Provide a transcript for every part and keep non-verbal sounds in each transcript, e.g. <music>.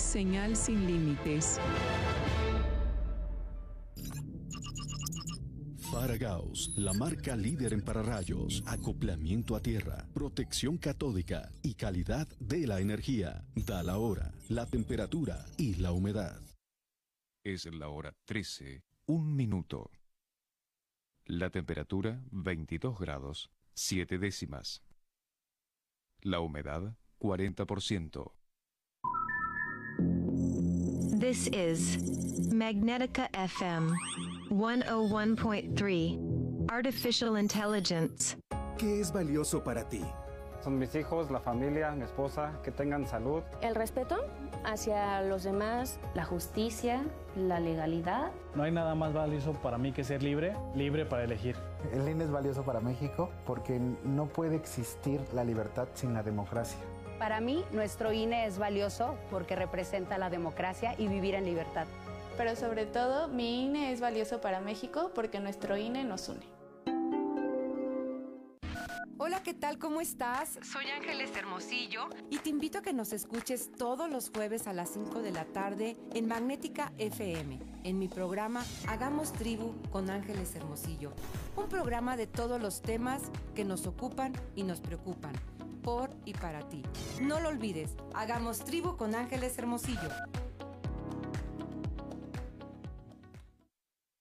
Señal sin límites. Faragaos, la marca líder en pararrayos, acoplamiento a tierra, protección catódica y calidad de la energía. Da la hora, la temperatura y la humedad. Es la hora 13, un minuto. La temperatura 22 grados, 7 décimas. La humedad 40%. This is Magnetica FM 101.3 Artificial Intelligence. ¿Qué es valioso para ti? Son mis hijos, la familia, mi esposa, que tengan salud. El respeto hacia los demás, la justicia, la legalidad. No hay nada más valioso para mí que ser libre, libre para elegir. El INE es valioso para México porque no puede existir la libertad sin la democracia. Para mí, nuestro INE es valioso porque representa la democracia y vivir en libertad. Pero sobre todo, mi INE es valioso para México porque nuestro INE nos une. Hola, ¿qué tal? ¿Cómo estás? Soy Ángeles Hermosillo y te invito a que nos escuches todos los jueves a las 5 de la tarde en Magnética FM, en mi programa Hagamos Tribu con Ángeles Hermosillo. Un programa de todos los temas que nos ocupan y nos preocupan, por y para ti. No lo olvides, Hagamos Tribu con Ángeles Hermosillo.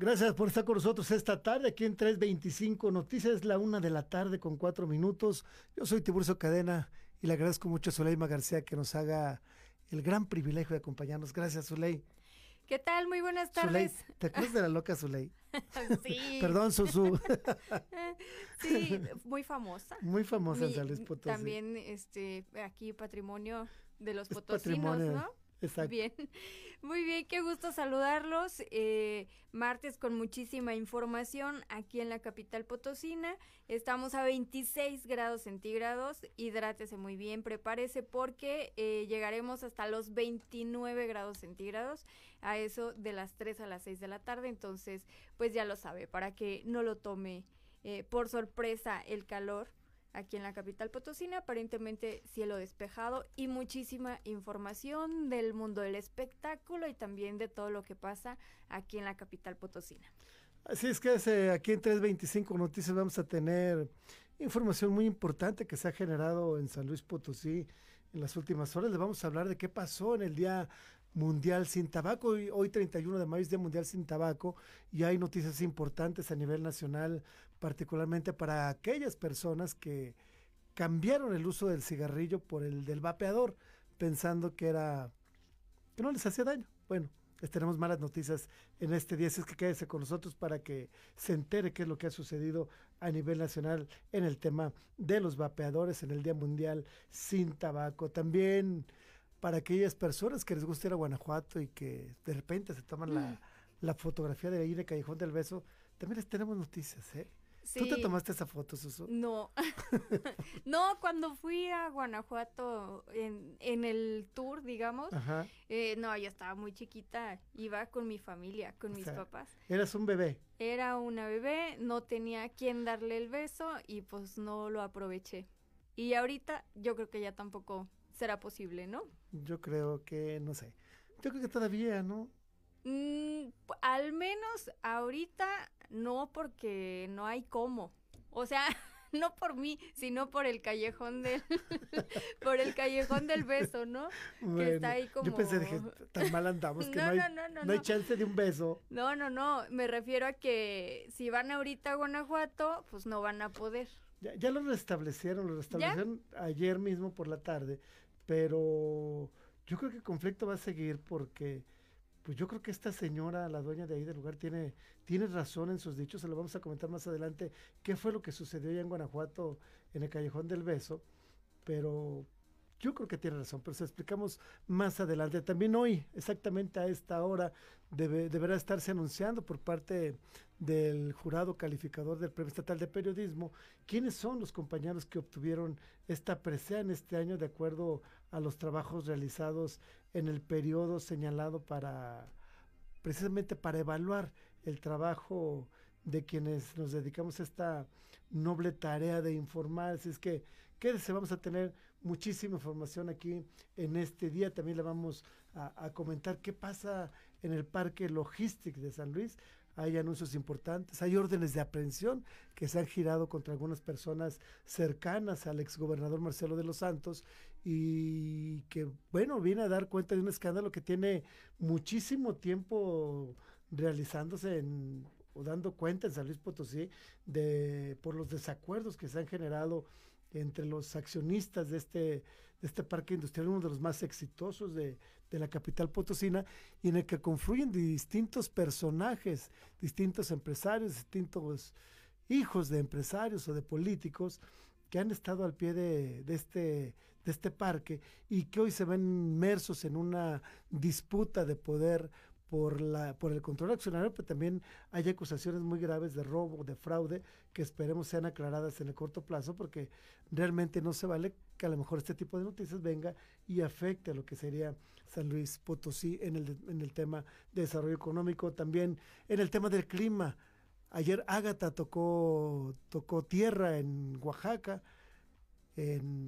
Gracias por estar con nosotros esta tarde aquí en 325 Noticias, la una de la tarde con cuatro minutos. Yo soy Tiburcio Cadena y le agradezco mucho a Zuleima García que nos haga el gran privilegio de acompañarnos. Gracias, Zuley. ¿Qué tal? Muy buenas tardes. ¿te acuerdas de la loca Zuley? <laughs> sí. <laughs> Perdón, Susu. <laughs> sí, muy famosa. Muy famosa en Potosí. También este, aquí patrimonio de los potosinos, ¿no? Exacto. Bien, <laughs> muy bien, qué gusto saludarlos. Eh, martes con muchísima información aquí en la capital potosina. Estamos a 26 grados centígrados. Hidrátese muy bien, prepárese porque eh, llegaremos hasta los 29 grados centígrados a eso de las 3 a las 6 de la tarde. Entonces, pues ya lo sabe, para que no lo tome eh, por sorpresa el calor aquí en la capital potosina, aparentemente cielo despejado y muchísima información del mundo del espectáculo y también de todo lo que pasa aquí en la capital potosina. Así es que aquí en 325 Noticias vamos a tener información muy importante que se ha generado en San Luis Potosí en las últimas horas. Le vamos a hablar de qué pasó en el Día Mundial sin Tabaco. Hoy, hoy 31 de mayo es Día Mundial sin Tabaco y hay noticias importantes a nivel nacional particularmente para aquellas personas que cambiaron el uso del cigarrillo por el del vapeador, pensando que era que no les hacía daño. Bueno, les tenemos malas noticias en este día, así es que quédese con nosotros para que se entere qué es lo que ha sucedido a nivel nacional en el tema de los vapeadores en el Día Mundial sin Tabaco. También para aquellas personas que les gusta ir a Guanajuato y que de repente se toman la, mm. la, fotografía de ahí de Callejón del Beso, también les tenemos noticias, ¿eh? ¿Tú te tomaste esa foto, Susu? No. <laughs> <laughs> no, cuando fui a Guanajuato en, en el tour, digamos, eh, no, yo estaba muy chiquita, iba con mi familia, con mis papás. ¿Eras un bebé? Era una bebé, no tenía quien darle el beso y pues no lo aproveché. Y ahorita yo creo que ya tampoco será posible, ¿no? Yo creo que, no sé, yo creo que todavía, ¿no? Mm, al menos ahorita no porque no hay cómo. O sea, <laughs> no por mí, sino por el callejón del, <laughs> por el callejón del beso, ¿no? que está ahí como... Yo pensé, dije, tan mal andamos que <laughs> no, hay, no, hay chance de un beso. No, no, no, me refiero a que si van ahorita a Guanajuato, pues no van a poder. Ya, ya lo restablecieron, lo restablecieron ayer mismo por la tarde, pero yo creo que el conflicto va a seguir porque pues yo creo que esta señora, la dueña de ahí del lugar, tiene, tiene razón en sus dichos, se lo vamos a comentar más adelante, qué fue lo que sucedió allá en Guanajuato, en el Callejón del Beso, pero yo creo que tiene razón, pero se explicamos más adelante. También hoy, exactamente a esta hora, debe, deberá estarse anunciando por parte del jurado calificador del Premio Estatal de Periodismo quiénes son los compañeros que obtuvieron esta presea en este año de acuerdo a los trabajos realizados en el periodo señalado para precisamente para evaluar el trabajo de quienes nos dedicamos a esta noble tarea de informar. Así es que quédese, vamos a tener muchísima información aquí en este día. También le vamos a, comentar qué pasa en el Parque Logistic de San Luis. Hay anuncios importantes, hay órdenes de aprehensión que se han girado contra algunas personas cercanas al exgobernador Marcelo de los Santos y que, bueno, viene a dar cuenta de un escándalo que tiene muchísimo tiempo realizándose en, o dando cuenta en San Luis Potosí de, por los desacuerdos que se han generado entre los accionistas de este, de este parque industrial, uno de los más exitosos de, de la capital potosina, y en el que confluyen distintos personajes, distintos empresarios, distintos hijos de empresarios o de políticos que han estado al pie de, de este de este parque y que hoy se ven inmersos en una disputa de poder por, la, por el control accionario, pero también hay acusaciones muy graves de robo, de fraude, que esperemos sean aclaradas en el corto plazo, porque realmente no se vale que a lo mejor este tipo de noticias venga y afecte a lo que sería San Luis Potosí en el, en el tema de desarrollo económico, también en el tema del clima. Ayer Ágata tocó, tocó tierra en Oaxaca,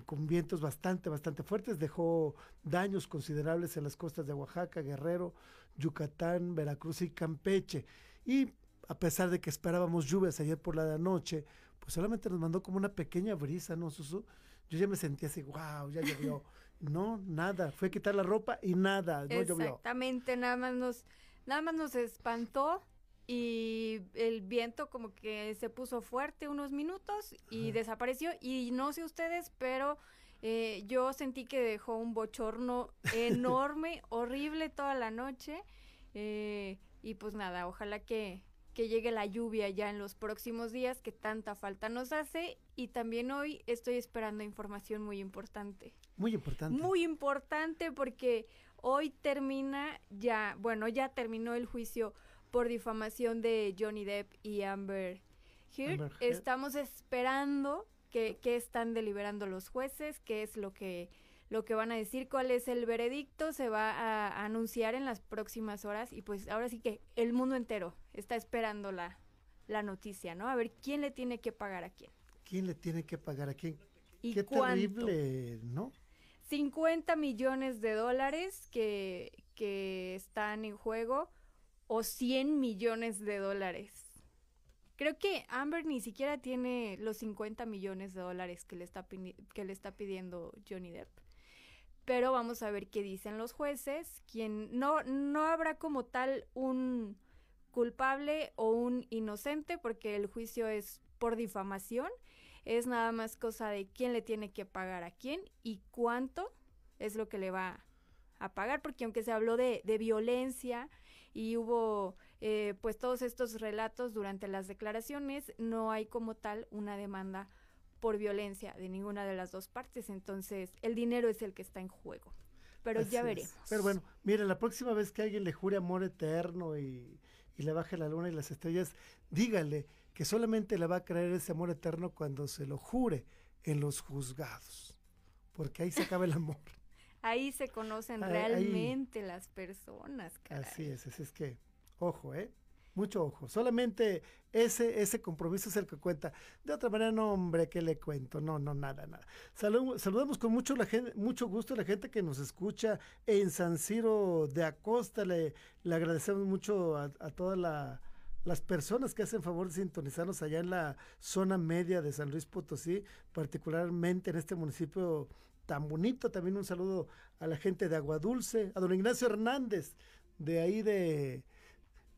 con vientos bastante, bastante fuertes, dejó daños considerables en las costas de Oaxaca, Guerrero, Yucatán, Veracruz y Campeche. Y a pesar de que esperábamos lluvias ayer por la noche, pues solamente nos mandó como una pequeña brisa, ¿no, Susu? Yo ya me sentía así, wow, ya llovió. no, nada, fue quitar la ropa y nada, no llovió. Exactamente, nada más nos, nada más nos espantó y el viento como que se puso fuerte unos minutos y desapareció y no sé ustedes, pero eh, yo sentí que dejó un bochorno <laughs> enorme, horrible toda la noche eh, y pues nada, ojalá que, que llegue la lluvia ya en los próximos días que tanta falta nos hace y también hoy estoy esperando información muy importante. Muy importante. Muy importante porque hoy termina ya, bueno, ya terminó el juicio por difamación de Johnny Depp y Amber Heard. Estamos esperando que, están deliberando los jueces, qué es lo que lo que van a decir, cuál es el veredicto, se va a, anunciar en las próximas horas y pues ahora sí que el mundo entero está esperando la, la noticia, ¿no? A ver quién le tiene que pagar a quién. ¿Quién le tiene que pagar a quién? ¿Y Qué terrible, ¿no? 50 millones de dólares que, que están en juego o 100 millones de dólares. Creo que Amber ni siquiera tiene los 50 millones de dólares que le está, que le está pidiendo Johnny Depp. Pero vamos a ver qué dicen los jueces. Quien no, no habrá como tal un culpable o un inocente porque el juicio es por difamación. Es nada más cosa de quién le tiene que pagar a quién y cuánto es lo que le va a pagar. Porque aunque se habló de, de violencia, y hubo eh, pues todos estos relatos durante las declaraciones, no hay como tal una demanda por violencia de ninguna de las dos partes, entonces el dinero es el que está en juego. Pero ya veremos. Pero bueno, mire, la próxima vez que alguien le jure amor eterno y, y le baje la luna y las estrellas, dígale que solamente le va a creer ese amor eterno cuando se lo jure en los juzgados, porque ahí se acaba el amor. Ahí se conocen realmente las personas. Así es, así es que, ojo, ¿eh? Mucho ojo. Solamente ese, ese compromiso es el que cuenta. De otra manera, no, hombre, ¿qué le cuento? No, no, nada, nada. saludamos con mucho, la gente, mucho gusto a la gente que nos escucha en San Ciro de Acosta. Le, le agradecemos mucho a, toda la, las personas que hacen favor de sintonizarnos allá en la zona media de San Luis Potosí, particularmente en este municipio tan bonito. También un saludo a la gente de Agua Dulce, a don Ignacio Hernández, de ahí de,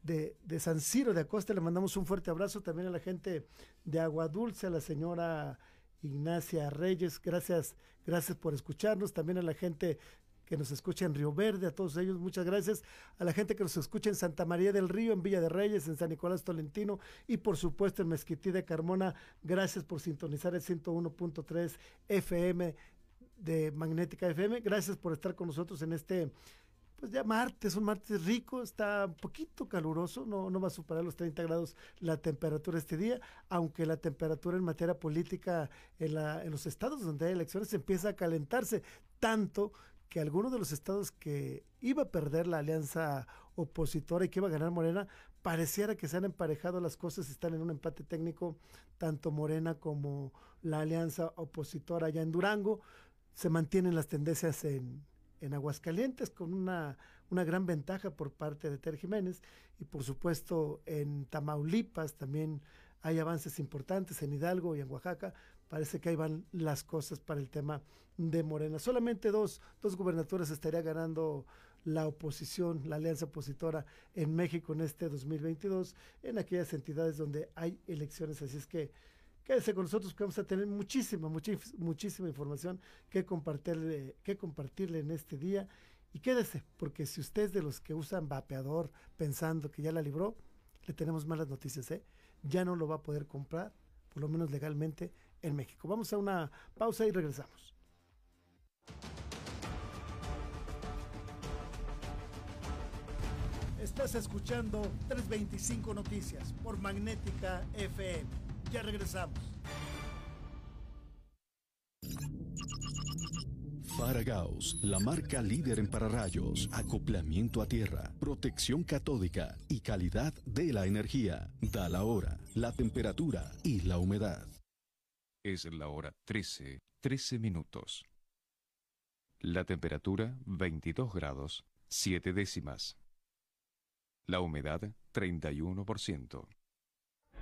de, de, San Ciro de Acosta. Le mandamos un fuerte abrazo también a la gente de Agua Dulce, a la señora Ignacia Reyes. Gracias, gracias por escucharnos. También a la gente que nos escucha en Río Verde, a todos ellos, muchas gracias. A la gente que nos escucha en Santa María del Río, en Villa de Reyes, en San Nicolás Tolentino y por supuesto en Mezquití de Carmona. Gracias por sintonizar el 101.3 FM de Magnética FM. Gracias por estar con nosotros en este pues ya martes, un martes rico, está un poquito caluroso, no, no va a superar los 30 grados la temperatura este día, aunque la temperatura en materia política en, la, en los estados donde hay elecciones empieza a calentarse tanto que algunos de los estados que iba a perder la alianza opositora y que iba a ganar Morena, pareciera que se han emparejado las cosas, están en un empate técnico, tanto Morena como la alianza opositora allá en Durango, se mantienen las tendencias en, en Aguascalientes con una, una gran ventaja por parte de Ter Jiménez y por supuesto en Tamaulipas también hay avances importantes en Hidalgo y en Oaxaca. Parece que ahí van las cosas para el tema de Morena. Solamente dos, dos gubernaturas estaría ganando la oposición, la alianza opositora en México en este 2022, en aquellas entidades donde hay elecciones. Así es que Quédese con nosotros que vamos a tener muchísima, muchísima información que compartirle, que compartirle en este día. Y quédese, porque si usted es de los que usan vapeador pensando que ya la libró, le tenemos malas noticias, ¿eh? Ya no lo va a poder comprar, por lo menos legalmente, en México. Vamos a una pausa y regresamos. Estás escuchando 325 Noticias por Magnética FM. Ya regresamos. Faragaos, la marca líder en pararrayos, acoplamiento a tierra, protección catódica y calidad de la energía. Da la hora, la temperatura y la humedad. Es la hora 13, 13 minutos. La temperatura 22 grados, 7 décimas. La humedad 31%.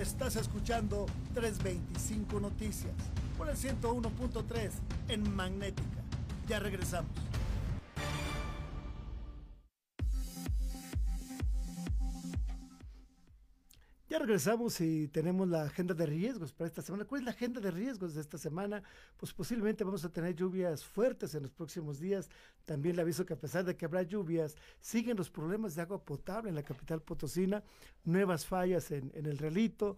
Estás escuchando 325 Noticias por el 101.3 en Magnética. Ya regresamos. Regresamos y tenemos la agenda de riesgos para esta semana. ¿Cuál es la agenda de riesgos de esta semana? Pues posiblemente vamos a tener lluvias fuertes en los próximos días. También le aviso que a pesar de que habrá lluvias, siguen los problemas de agua potable en la capital potosina, nuevas fallas en, el relito.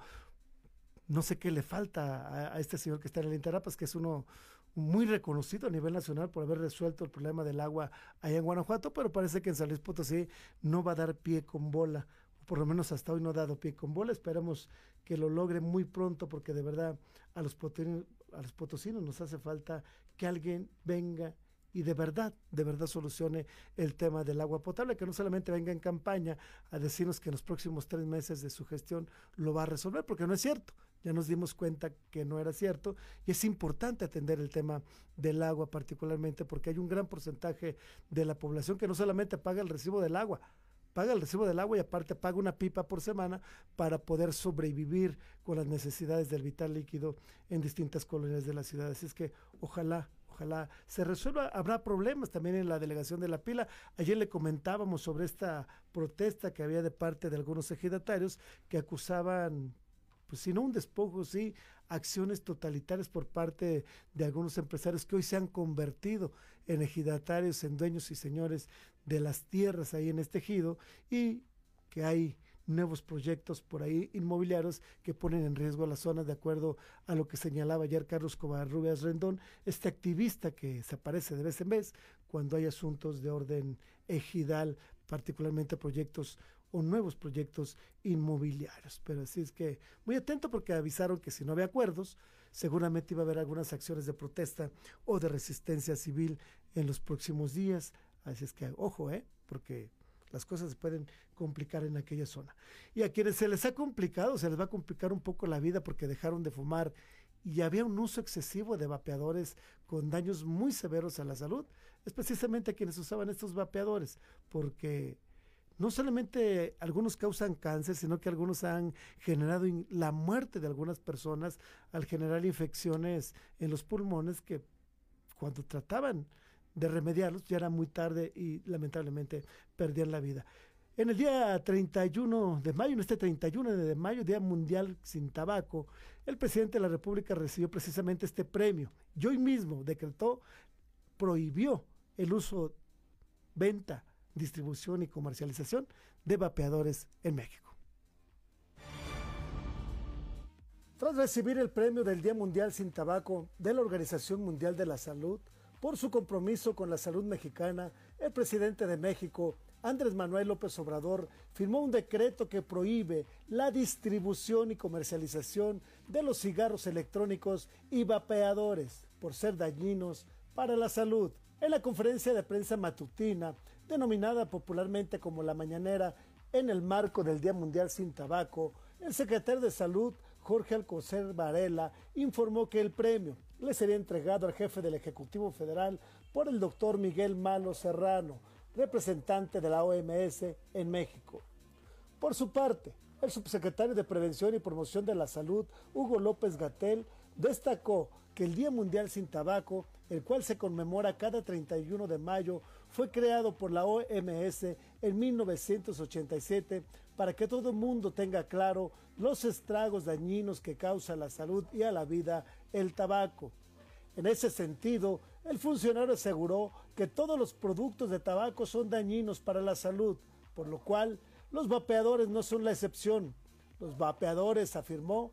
No sé qué le falta a, este señor que está en el Interapas, que es uno muy reconocido a nivel nacional por haber resuelto el problema del agua allá en Guanajuato, pero parece que en San Luis Potosí no va a dar pie con bola por lo menos hasta hoy no ha dado pie con bola. Esperemos que lo logre muy pronto porque de verdad a los, a los potosinos nos hace falta que alguien venga y de verdad, de verdad solucione el tema del agua potable, que no solamente venga en campaña a decirnos que en los próximos tres meses de su gestión lo va a resolver, porque no es cierto. Ya nos dimos cuenta que no era cierto y es importante atender el tema del agua particularmente porque hay un gran porcentaje de la población que no solamente paga el recibo del agua, paga el recibo del agua y aparte paga una pipa por semana para poder sobrevivir con las necesidades del vital líquido en distintas colonias de la ciudad. Así es que ojalá, ojalá se resuelva. Habrá problemas también en la delegación de la pila. Ayer le comentábamos sobre esta protesta que había de parte de algunos ejidatarios que acusaban pues si no un despojo, sí, acciones totalitarias por parte de algunos empresarios que hoy se han convertido en ejidatarios, en dueños y señores de las tierras ahí en este ejido y que hay nuevos proyectos por ahí inmobiliarios que ponen en riesgo la zona, de acuerdo a lo que señalaba ayer Carlos Covarrubias Rendón, este activista que se aparece de vez en vez cuando hay asuntos de orden ejidal, particularmente proyectos o nuevos proyectos inmobiliarios. Pero así es que muy atento porque avisaron que si no había acuerdos, seguramente iba a haber algunas acciones de protesta o de resistencia civil en los próximos días. Así es que ojo, ¿eh? porque las cosas se pueden complicar en aquella zona. Y a quienes se les ha complicado, se les va a complicar un poco la vida porque dejaron de fumar y había un uso excesivo de vapeadores con daños muy severos a la salud. Es precisamente a quienes usaban estos vapeadores, porque no solamente algunos causan cáncer, sino que algunos han generado la muerte de algunas personas al generar infecciones en los pulmones que cuando trataban de remediarlos ya era muy tarde y lamentablemente perdían la vida. En el día 31 de mayo, en este 31 de mayo, Día Mundial sin Tabaco, el presidente de la República recibió precisamente este premio y hoy mismo decretó, prohibió el uso, venta, distribución y comercialización de vapeadores en México. Tras recibir el premio del Día Mundial sin Tabaco de la Organización Mundial de la Salud por su compromiso con la salud mexicana, el presidente de México, Andrés Manuel López Obrador, firmó un decreto que prohíbe la distribución y comercialización de los cigarros electrónicos y vapeadores por ser dañinos para la salud. En la conferencia de prensa matutina, denominada popularmente como la mañanera, en el marco del Día Mundial sin Tabaco, el secretario de Salud, Jorge Alcocer Varela, informó que el premio le sería entregado al jefe del Ejecutivo Federal por el doctor Miguel Malo Serrano, representante de la OMS en México. Por su parte, el subsecretario de Prevención y Promoción de la Salud, Hugo López Gatel, destacó que el Día Mundial sin Tabaco, el cual se conmemora cada 31 de mayo, fue creado por la OMS en 1987 para que todo el mundo tenga claro los estragos dañinos que causa a la salud y a la vida el tabaco. En ese sentido, el funcionario aseguró que todos los productos de tabaco son dañinos para la salud, por lo cual los vapeadores no son la excepción. Los vapeadores, afirmó,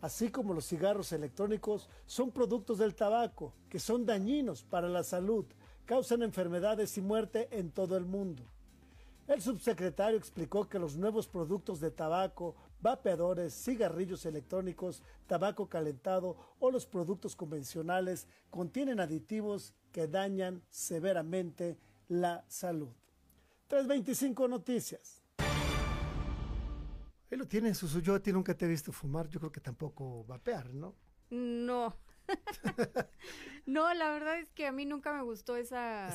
así como los cigarros electrónicos, son productos del tabaco que son dañinos para la salud, causan enfermedades y muerte en todo el mundo. El subsecretario explicó que los nuevos productos de tabaco, vapeadores, cigarrillos electrónicos, tabaco calentado o los productos convencionales contienen aditivos que dañan severamente la salud. 325 Noticias. Ahí lo tiene, Susu. Yo a ti nunca te he visto fumar. Yo creo que tampoco vapear, ¿no? No. <laughs> no, la verdad es que a mí nunca me gustó esa,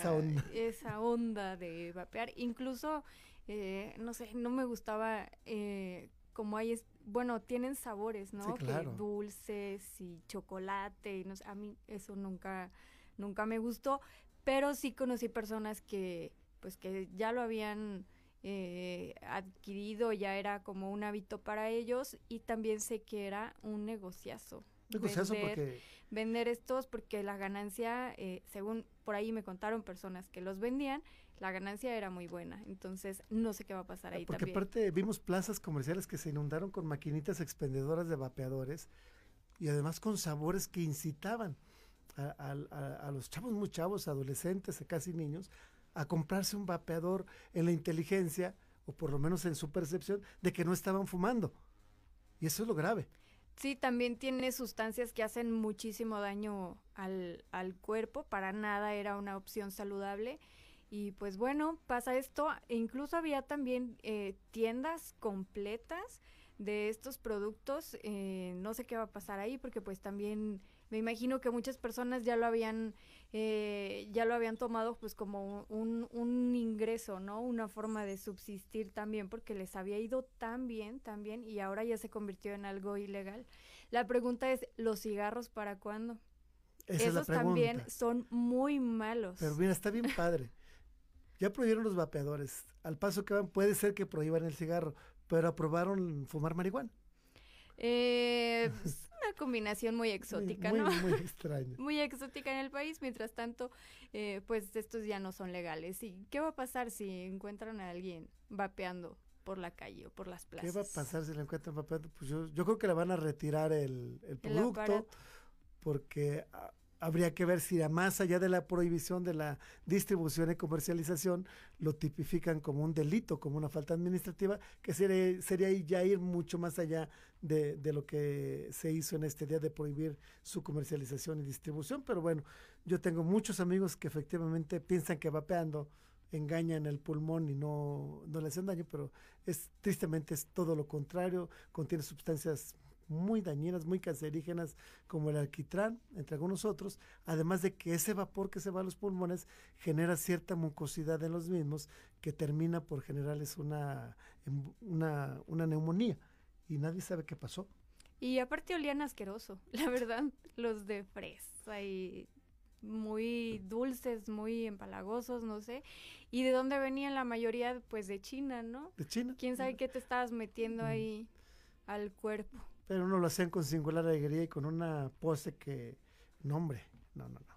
esa onda, de vapear. Incluso, eh, no sé, no me gustaba eh, como hay, bueno, tienen sabores, ¿no? dulces y chocolate, y no sé, a mí eso nunca, nunca me gustó, pero sí conocí personas que, pues que ya lo habían eh, adquirido, ya era como un hábito para ellos y también sé que era un negociazo. Negociazo porque vender estos porque la ganancia, eh, según por ahí me contaron personas que los vendían, la ganancia era muy buena. Entonces, no sé qué va a pasar ahí porque aparte vimos plazas comerciales que se inundaron con maquinitas expendedoras de vapeadores y además con sabores que incitaban a, los chavos muy chavos, adolescentes, casi niños, a comprarse un vapeador en la inteligencia, o por lo menos en su percepción, de que no estaban fumando. Y eso es lo grave. Sí, también tiene sustancias que hacen muchísimo daño al, al cuerpo, para nada era una opción saludable. Y pues bueno, pasa esto. E incluso había también eh, tiendas completas de estos productos. Eh, no sé qué va a pasar ahí porque pues también me imagino que muchas personas ya lo habían eh, ya lo habían tomado pues como un, un, ingreso, ¿no? Una forma de subsistir también porque les había ido tan bien, tan bien y ahora ya se convirtió en algo ilegal. La pregunta es, ¿los cigarros para cuándo? Esos también son muy malos. Pero mira, está bien padre. <laughs> ya prohibieron los vapeadores. Al paso que van, puede ser que prohíban el cigarro, pero aprobaron fumar marihuana. Eh, es una combinación muy exótica, muy, ¿no? Muy <laughs> extraña. muy exótica en el país. Mientras tanto, eh, pues estos ya no son legales. ¿Y qué va a pasar si encuentran a alguien vapeando por la calle o por las plazas? ¿Qué va a pasar si le encuentran vapeando? Pues yo, yo creo que le van a retirar el, el producto porque ah, habría que ver si más allá de la prohibición de la distribución y comercialización lo tipifican como un delito, como una falta administrativa, que sería, sería ya ir mucho más allá de, de, lo que se hizo en este día de prohibir su comercialización y distribución. Pero bueno, yo tengo muchos amigos que efectivamente piensan que vapeando engañan el pulmón y no, no le hacen daño, pero es tristemente es todo lo contrario, contiene sustancias muy dañinas, muy cancerígenas, como el alquitrán, entre algunos otros, además de que ese vapor que se va a los pulmones genera cierta mucosidad en los mismos que termina por generarles una, una, una neumonía y nadie sabe qué pasó. Y aparte olían asqueroso, <laughs> la verdad, los de fresa y muy dulces, muy empalagosos, no sé. ¿Y de dónde venían la mayoría? Pues de China, ¿no? De China. ¿Quién sabe qué te estabas metiendo ahí al cuerpo? Pero uno lo hacen con singular alegría y con una pose que, no hombre, no, no, no.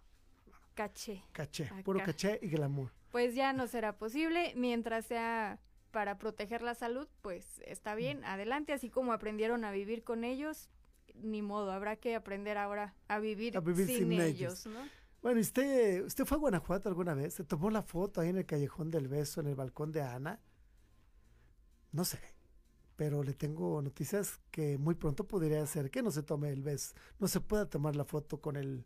Caché. Caché, puro caché y glamour. Pues ya no será posible, mientras sea para proteger la salud, pues está bien, adelante, así como aprendieron a vivir con ellos, ni modo, habrá que aprender ahora a vivir, sin, ellos, ¿no? Bueno, ¿usted, ¿usted fue a Guanajuato alguna vez? ¿Se tomó la foto ahí en el Callejón del Beso, en el balcón de Ana? No sé, pero le tengo noticias que muy pronto podría ser que no se tome el beso, no se pueda tomar la foto con el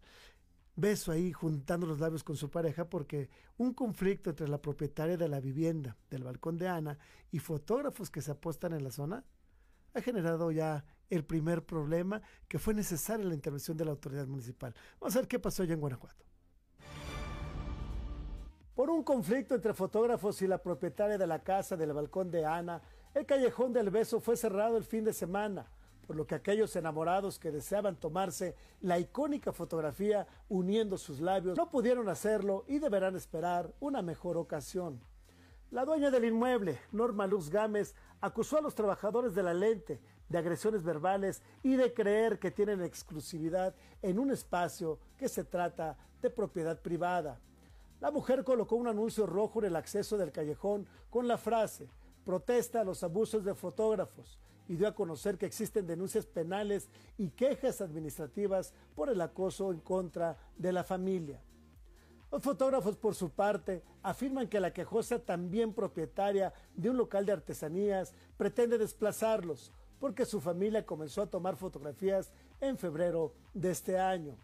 beso ahí juntando los labios con su pareja porque un conflicto entre la propietaria de la vivienda del balcón de Ana y fotógrafos que se apostan en la zona ha generado ya el primer problema que fue necesaria la intervención de la autoridad municipal. Vamos a ver qué pasó allá en Guanajuato. Por un conflicto entre fotógrafos y la propietaria de la casa del balcón de Ana, el callejón del beso fue cerrado el fin de semana, por lo que aquellos enamorados que deseaban tomarse la icónica fotografía uniendo sus labios no pudieron hacerlo y deberán esperar una mejor ocasión. La dueña del inmueble, Norma Luz Gámez, acusó a los trabajadores de la lente de agresiones verbales y de creer que tienen exclusividad en un espacio que se trata de propiedad privada. La mujer colocó un anuncio rojo en el acceso del callejón con la frase protesta a los abusos de fotógrafos y dio a conocer que existen denuncias penales y quejas administrativas por el acoso en contra de la familia. Los fotógrafos, por su parte, afirman que la quejosa, también propietaria de un local de artesanías, pretende desplazarlos porque su familia comenzó a tomar fotografías en febrero de este año.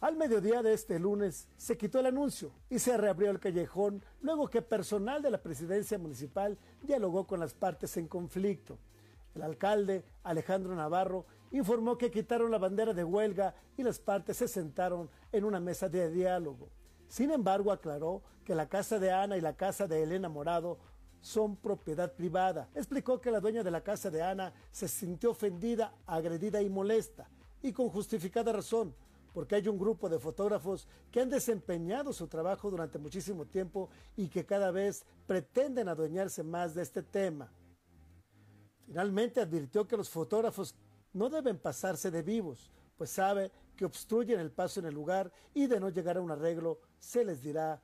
Al mediodía de este lunes se quitó el anuncio y se reabrió el callejón luego que personal de la presidencia municipal dialogó con las partes en conflicto. El alcalde, Alejandro Navarro, informó que quitaron la bandera de huelga y las partes se sentaron en una mesa de diálogo. Sin embargo, aclaró que la casa de Ana y la casa de Elena Morado son propiedad privada. Explicó que la dueña de la casa de Ana se sintió ofendida, agredida y molesta, y con justificada razón, porque hay un grupo de fotógrafos que han desempeñado su trabajo durante muchísimo tiempo y que cada vez pretenden adueñarse más de este tema. Finalmente advirtió que los fotógrafos no deben pasarse de vivos, pues sabe que obstruyen el paso en el lugar y de no llegar a un arreglo se les dirá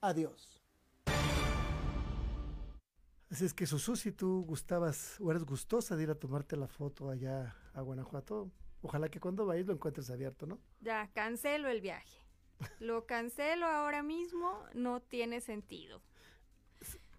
adiós. Así es que Susu, si tú gustabas o eres gustosa de ir a tomarte la foto allá a Guanajuato, Ojalá que cuando vayas lo encuentres abierto, ¿no? Ya, cancelo el viaje. Lo cancelo ahora mismo, no tiene sentido.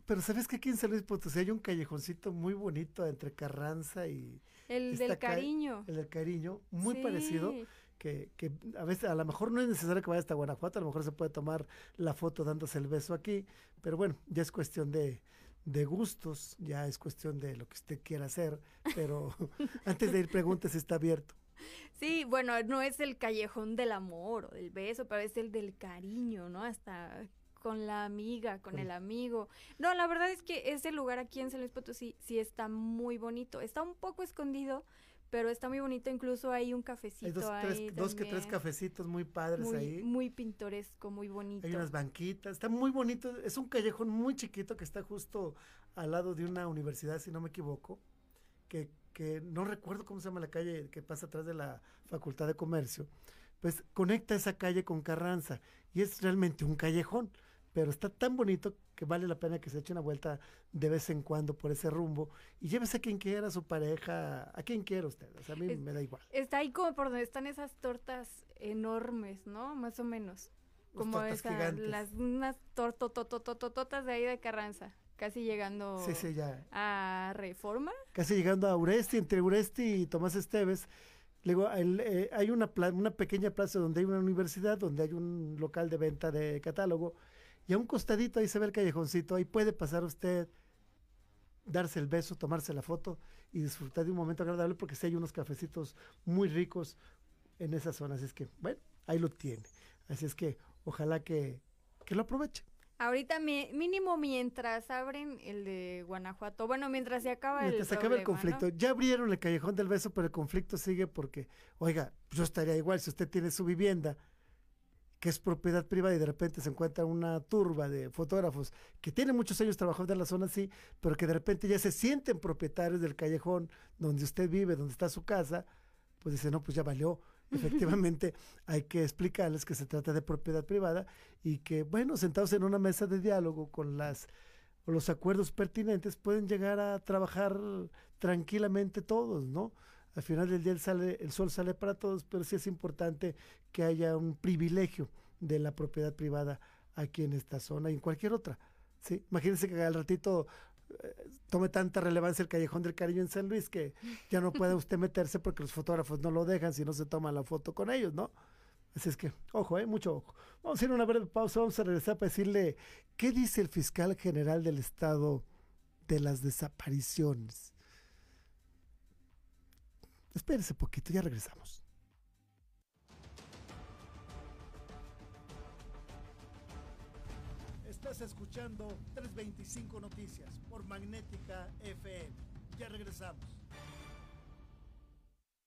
Pero ¿sabes que aquí en San Luis Potosí hay un callejoncito muy bonito entre Carranza y... El del cariño. El del cariño, muy parecido. Que, que, a veces a lo mejor no es necesario que vaya hasta Guanajuato, a lo mejor se puede tomar la foto dándose el beso aquí, pero bueno, ya es cuestión de, de gustos, ya es cuestión de lo que usted quiera hacer, pero <laughs> antes de ir pregunte si está abierto. <laughs> Sí, bueno, no es el callejón del amor o del beso, pero es el del cariño, ¿no? Hasta con la amiga, con el amigo. No, la verdad es que ese lugar aquí en San Luis Potosí sí está muy bonito. Está un poco escondido, pero está muy bonito. Incluso hay un cafecito hay dos, ahí dos que tres cafecitos muy padres ahí. Muy pintoresco, muy bonito. Hay unas banquitas, está muy bonito. Es un callejón muy chiquito que está justo al lado de una universidad, si no me equivoco. que, que no recuerdo cómo se llama la calle que pasa atrás de la Facultad de Comercio, pues conecta esa calle con Carranza y es realmente un callejón, pero está tan bonito que vale la pena que se eche una vuelta de vez en cuando por ese rumbo y llévese a quien quiera, a su pareja, a quien quiera usted, o sea, a mí Es- me da igual. Está ahí como por donde están esas tortas enormes, ¿no? Más o menos. Como tortas esa, gigantes. las unas tortotototototas de ahí de Carranza, casi llegando Sí, sí, ya. a Reforma. casi llegando a Uresti, entre Uresti y Tomás Esteves. Luego el, eh, hay una, pla- una pequeña plaza donde hay una universidad, donde hay un local de venta de catálogo, y a un costadito ahí se ve el callejoncito, ahí puede pasar usted, darse el beso, tomarse la foto y disfrutar de un momento agradable porque sí hay unos cafecitos muy ricos en esa zona. Así es que, bueno, ahí lo tiene. Así es que ojalá que, que lo aproveche. Ahorita mínimo mientras abren el de Guanajuato. Bueno, mientras se acaba Mientras se el acabe el conflicto. Ya abrieron el callejón del beso, pero el conflicto sigue porque, oiga, yo estaría igual si usted tiene su vivienda, que es propiedad privada y de repente se encuentra una turba de fotógrafos que tienen muchos años trabajando en la zona así, pero que de repente ya se sienten propietarios del callejón donde usted vive, donde está su casa, pues dice, no, pues ya valió. Efectivamente, hay que explicarles que se trata de propiedad privada y que, bueno, sentados en una mesa de diálogo con las o los acuerdos pertinentes, pueden llegar a trabajar tranquilamente todos, ¿no? Al final del día el, sale, el sol sale para todos, pero sí es importante que haya un privilegio de la propiedad privada aquí en esta zona y en cualquier otra. ¿sí? Imagínense que al ratito tome tanta relevancia el Callejón del Cariño en San Luis que ya no puede usted <laughs> meterse porque los fotógrafos no lo dejan si no se toma la foto con ellos, ¿no? Así es que, ojo, eh, mucho ojo. Vamos a ir a una breve pausa, vamos a regresar para decirle qué dice el fiscal general del Estado de las desapariciones. Espérese poquito, ya regresamos. Estás escuchando 325 Noticias por Magnética FM. Ya regresamos.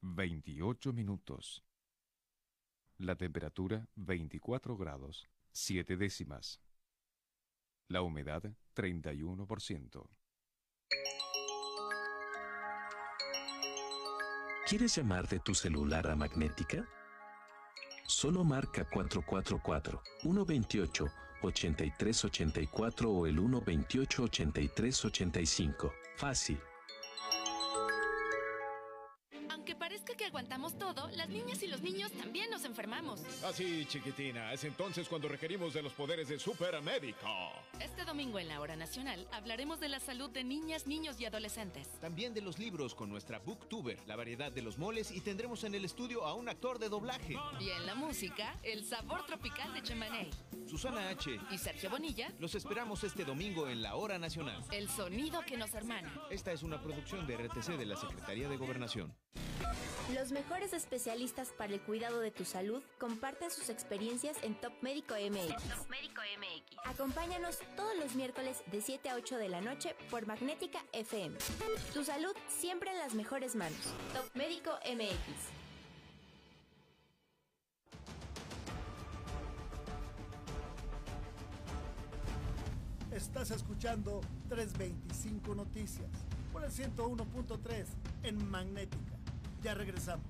28 minutos. La temperatura 24 grados, 7 décimas. La humedad 31%. ¿Quieres llamar de tu celular a Magnética? Solo marca 444-128-8384 o el 128-8385. Fácil. Las niñas y los niños también nos enfermamos. Así, chiquitina, es entonces cuando requerimos de los poderes de Supermédico. Este domingo en la Hora Nacional hablaremos de la salud de niñas, niños y adolescentes. También de los libros con nuestra Booktuber, la variedad de los moles y tendremos en el estudio a un actor de doblaje. Y en la música, el sabor tropical de Chemané. Susana H. Y Sergio Bonilla. Los esperamos este domingo en la Hora Nacional. El sonido que nos hermana. Esta es una producción de RTC de la Secretaría de Gobernación. Los mejores especialistas para el cuidado de tu salud comparten sus experiencias en Top Médico MX. Top Médico MX. Acompáñanos todos los miércoles de 7 a 8 de la noche por Magnética FM. Tu salud siempre en las mejores manos. Top Médico MX. Estás escuchando 325 Noticias por el 101.3 en Magnética. Ya regresamos.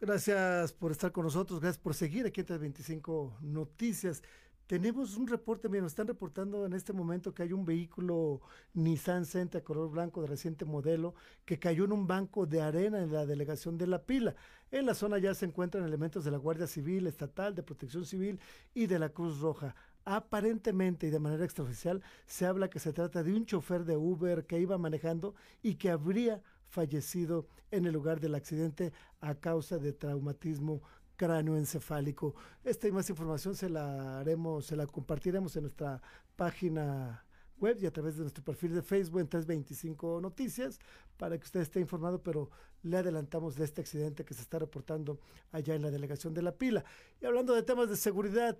Gracias por estar con nosotros, gracias por seguir aquí en 325 Noticias. Tenemos un reporte, mira, nos están reportando en este momento que hay un vehículo Nissan Sentra color blanco de reciente modelo que cayó en un banco de arena en la delegación de La Pila. En la zona ya se encuentran elementos de la Guardia Civil, Estatal, de Protección Civil y de la Cruz Roja. Aparentemente y de manera extraoficial se habla que se trata de un chofer de Uber que iba manejando y que habría fallecido en el lugar del accidente a causa de traumatismo cráneoencefálico. Esta y más información se la haremos, se la compartiremos en nuestra página web y a través de nuestro perfil de Facebook en 325 Noticias para que usted esté informado, pero le adelantamos de este accidente que se está reportando allá en la delegación de La Pila. Y hablando de temas de seguridad,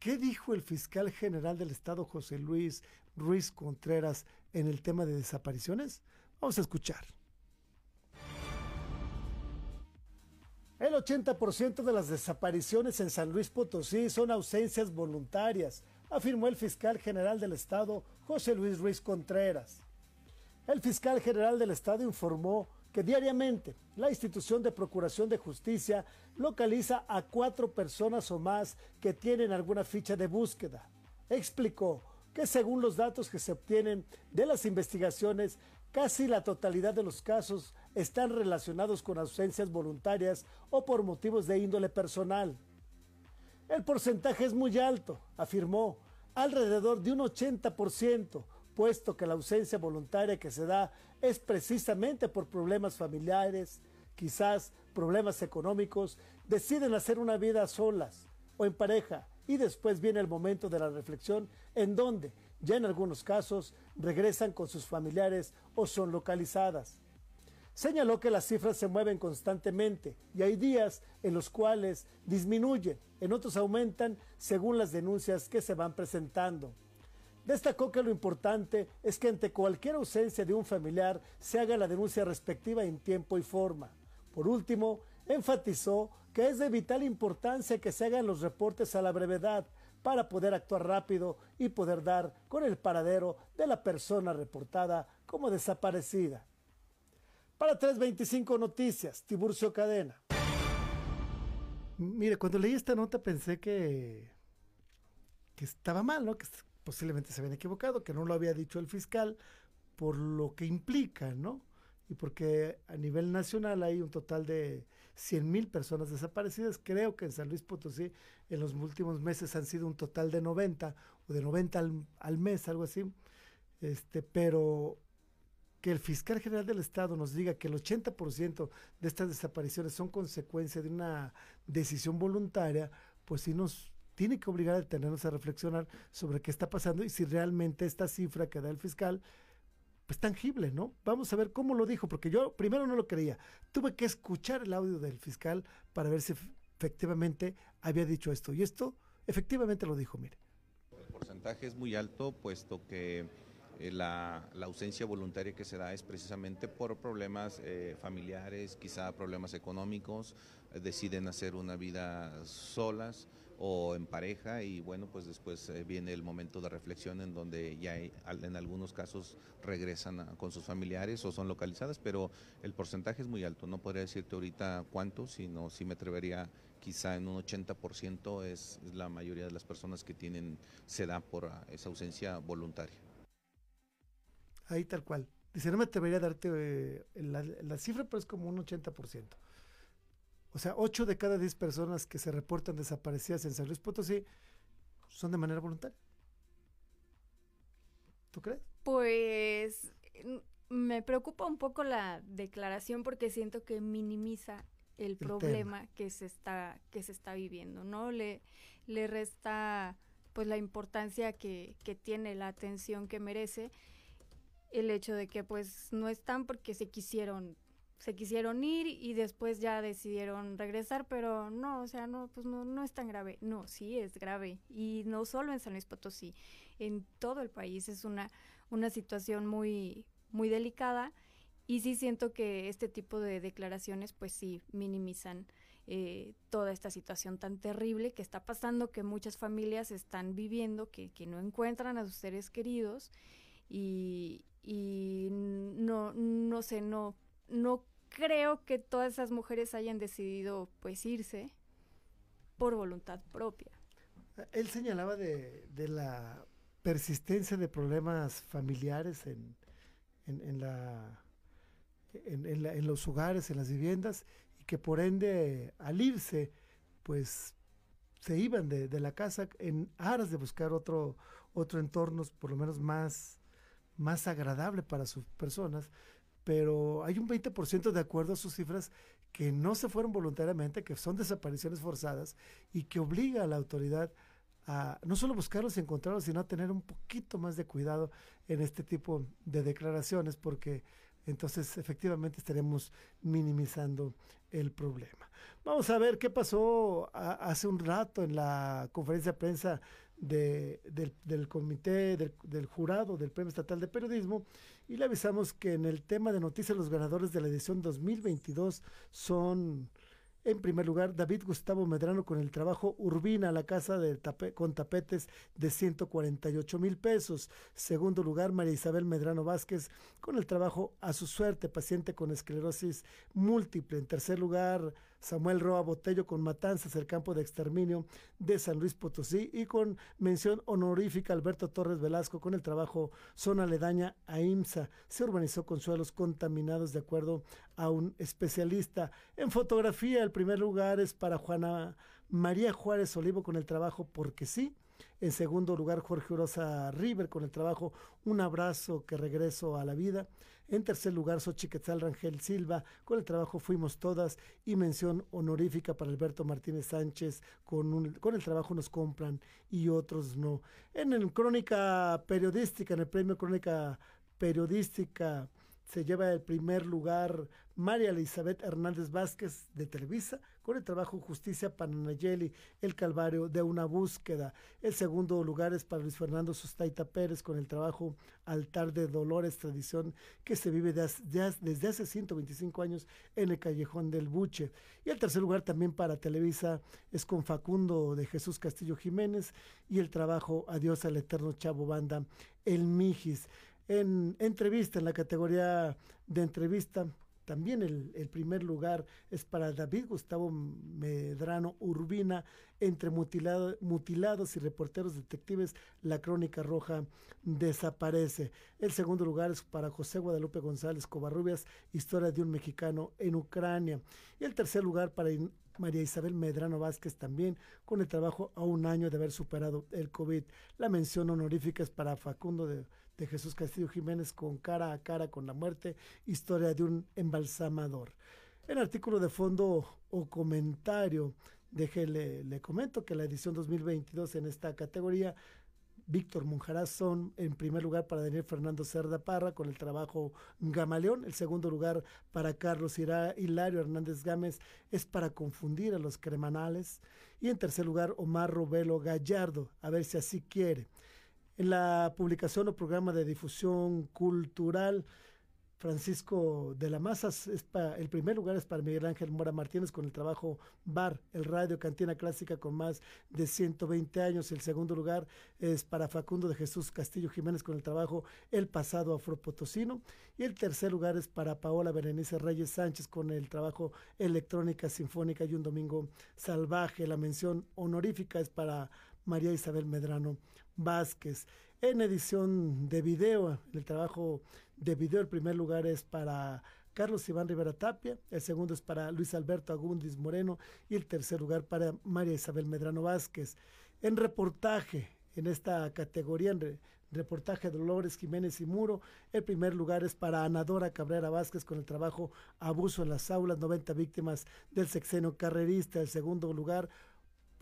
¿qué dijo el fiscal general del Estado, José Luis Ruiz Contreras, en el tema de desapariciones? Vamos a escuchar. El 80% de las desapariciones en San Luis Potosí son ausencias voluntarias, afirmó el fiscal general del Estado, José Luis Ruiz Contreras. El fiscal general del Estado informó que diariamente la institución de Procuración de Justicia localiza a cuatro personas o más que tienen alguna ficha de búsqueda. Explicó que según los datos que se obtienen de las investigaciones, casi la totalidad de los casos están relacionados con ausencias voluntarias o por motivos de índole personal. El porcentaje es muy alto, afirmó, alrededor de un 80%, puesto que la ausencia voluntaria que se da es precisamente por problemas familiares, quizás problemas económicos, deciden hacer una vida solas o en pareja y después viene el momento de la reflexión en donde, ya en algunos casos, regresan con sus familiares o son localizadas. Señaló que las cifras se mueven constantemente y hay días en los cuales disminuyen, en otros aumentan según las denuncias que se van presentando. Destacó que lo importante es que ante cualquier ausencia de un familiar se haga la denuncia respectiva en tiempo y forma. Por último, enfatizó que es de vital importancia que se hagan los reportes a la brevedad para poder actuar rápido y poder dar con el paradero de la persona reportada como desaparecida. Para 325 Noticias, Tiburcio Cadena. Mire, cuando leí esta nota pensé que, que estaba mal, ¿no? Que posiblemente se habían equivocado, que no lo había dicho el fiscal, por lo que implica, ¿no? Y porque a nivel nacional hay un total de 100 mil personas desaparecidas. Creo que en San Luis Potosí en los últimos meses han sido un total de 90 o de 90 al, al mes, algo así. Este, pero que el fiscal general del Estado nos diga que el 80% de estas desapariciones son consecuencia de una decisión voluntaria, pues sí nos tiene que obligar a detenernos a reflexionar sobre qué está pasando y si realmente esta cifra que da el fiscal pues tangible, ¿no? Vamos a ver cómo lo dijo, porque yo primero no lo creía. Tuve que escuchar el audio del fiscal para ver si efectivamente había dicho esto. Y esto efectivamente lo dijo, mire. El porcentaje es muy alto, puesto que eh, la, ausencia voluntaria que se da es precisamente por problemas eh, familiares, quizá problemas económicos, eh, deciden hacer una vida solas o en pareja y bueno, pues después viene el momento de reflexión en donde ya en algunos casos regresan con sus familiares o son localizadas, pero el porcentaje es muy alto, no podría decirte ahorita cuánto, sino si me atrevería quizá en un 80% es, es la mayoría de las personas que tienen, se da por ah, esa ausencia voluntaria ahí tal cual. Dice, no me atrevería a darte eh, la, cifra, pero es como un 80%. O sea, 8 de cada 10 personas que se reportan desaparecidas en San Luis Potosí son de manera voluntaria. ¿Tú crees? Pues me preocupa un poco la declaración porque siento que minimiza el, problema que se está que se está viviendo, ¿no? Le le resta pues la importancia que, que tiene, la atención que merece el hecho de que pues no están porque se quisieron se quisieron ir y después ya decidieron regresar, pero no, o sea, no, pues no, no es tan grave. No, sí es grave. Y no solo en San Luis Potosí, en todo el país es una, una situación muy, muy delicada. Y sí siento que este tipo de declaraciones, pues sí, minimizan eh, toda esta situación tan terrible que está pasando, que muchas familias están viviendo, que, que no encuentran a sus seres queridos. Y, y no, no sé, no, no creo que todas esas mujeres hayan decidido pues irse por voluntad propia. Él señalaba de, de la persistencia de problemas familiares en, en, en la, en, en, los hogares, en las viviendas, y que por ende al irse, pues se iban de, de la casa en aras de buscar otro, otro entorno, por lo menos más, más agradable para sus personas, pero hay un 20% de acuerdo a sus cifras que no se fueron voluntariamente, que son desapariciones forzadas y que obliga a la autoridad a no solo buscarlos y encontrarlos, sino a tener un poquito más de cuidado en este tipo de declaraciones, porque entonces efectivamente estaremos minimizando el problema. Vamos a ver qué pasó hace un rato en la conferencia de prensa de, del, comité, del, jurado del Premio Estatal de Periodismo y le avisamos que en el tema de noticias los ganadores de la edición 2022 son en primer lugar, David Gustavo Medrano con el trabajo Urbina, la casa de con tapetes de 148 mil pesos. Segundo lugar, María Isabel Medrano Vázquez con el trabajo A su suerte, paciente con esclerosis múltiple. En tercer lugar, Samuel Roa Botello con Matanzas, el campo de exterminio de San Luis Potosí. Y con mención honorífica Alberto Torres Velasco con el trabajo Zona Aledaña a IMSA. Se urbanizó con suelos contaminados de acuerdo a un especialista. En fotografía, el primer lugar es para Juana María Juárez Olivo con el trabajo Porque sí. En segundo lugar, Jorge Orosa River con el trabajo Un abrazo que regreso a la vida. En tercer lugar, Xochiquetzal Rangel Silva con el trabajo Fuimos Todas y mención honorífica para Alberto Martínez Sánchez con, con el trabajo Nos Compran y otros no. En el Crónica Periodística, en el premio Crónica Periodística, se lleva el primer lugar María Elizabeth Hernández Vázquez de Televisa con el trabajo Justicia para Nayeli, El Calvario de una búsqueda. El segundo lugar es para Luis Fernando Sustaita Pérez con el trabajo Altar de Dolores, tradición que se vive de, de, desde hace 125 años en el Callejón del Buche. Y el tercer lugar también para Televisa es con Facundo de Jesús Castillo Jiménez y el trabajo Adiós al Eterno Chavo Banda, El Mijis en entrevista, en la categoría de entrevista. También el, el, primer lugar es para David Gustavo Medrano Urbina, entre mutilado, mutilados y reporteros detectives, la crónica roja desaparece. El segundo lugar es para José Guadalupe González Covarrubias, historia de un mexicano en Ucrania. Y el tercer lugar para María Isabel Medrano Vázquez también, con el trabajo a un año de haber superado el COVID. La mención honorífica es para Facundo de de Jesús Castillo Jiménez con cara a cara con la muerte, historia de un embalsamador. En artículo de fondo o comentario, déjele, le comento que la edición 2022 en esta categoría, Víctor Monjaraz son en primer lugar para Daniel Fernando Cerda Parra con el trabajo Gamaleón, el segundo lugar para Carlos Ira, Hilario Hernández Gámez es para confundir a los cremanales y en tercer lugar Omar Robelo Gallardo, a ver si así quiere. En la publicación o programa de difusión cultural, Francisco de la Maza, el primer lugar es para Miguel Ángel Mora Martínez con el trabajo Bar, el radio Cantina Clásica con más de 120 años. El segundo lugar es para Facundo de Jesús Castillo Jiménez con el trabajo El pasado afropotosino. Y el tercer lugar es para Paola Berenice Reyes Sánchez con el trabajo Electrónica Sinfónica y un Domingo Salvaje. La mención honorífica es para María Isabel Medrano Vázquez. En edición de video, el trabajo de video, el primer lugar es para Carlos Iván Rivera Tapia, el segundo es para Luis Alberto Agundis Moreno y el tercer lugar para María Isabel Medrano Vázquez. En reportaje, en esta categoría, en reportaje de Dolores Jiménez y Muro, el primer lugar es para Anadora Cabrera Vázquez con el trabajo Abuso en las aulas, 90 víctimas del sexenio carrerista. El segundo lugar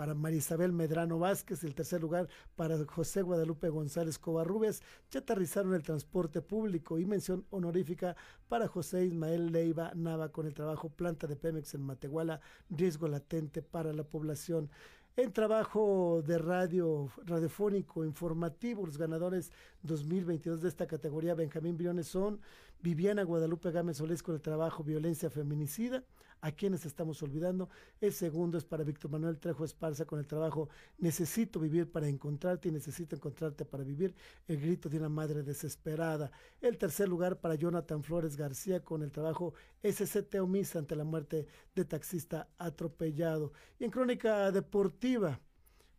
para María Isabel Medrano Vázquez, el tercer lugar para José Guadalupe González Covarrubias, ya aterrizaron el transporte público y mención honorífica para José Ismael Leiva Nava con el trabajo planta de Pemex en Matehuala, riesgo latente para la población. En trabajo de radio, radiofónico, informativo, los ganadores 2022 de esta categoría, Benjamín Briones son Viviana Guadalupe Gámez Solís con el trabajo Violencia Feminicida, a quienes estamos olvidando. El segundo es para Víctor Manuel Trejo Esparza con el trabajo Necesito vivir para encontrarte y necesito encontrarte para vivir. El grito de una madre desesperada. El tercer lugar para Jonathan Flores García con el trabajo SCT Omisa ante la muerte de taxista atropellado. Y en crónica deportiva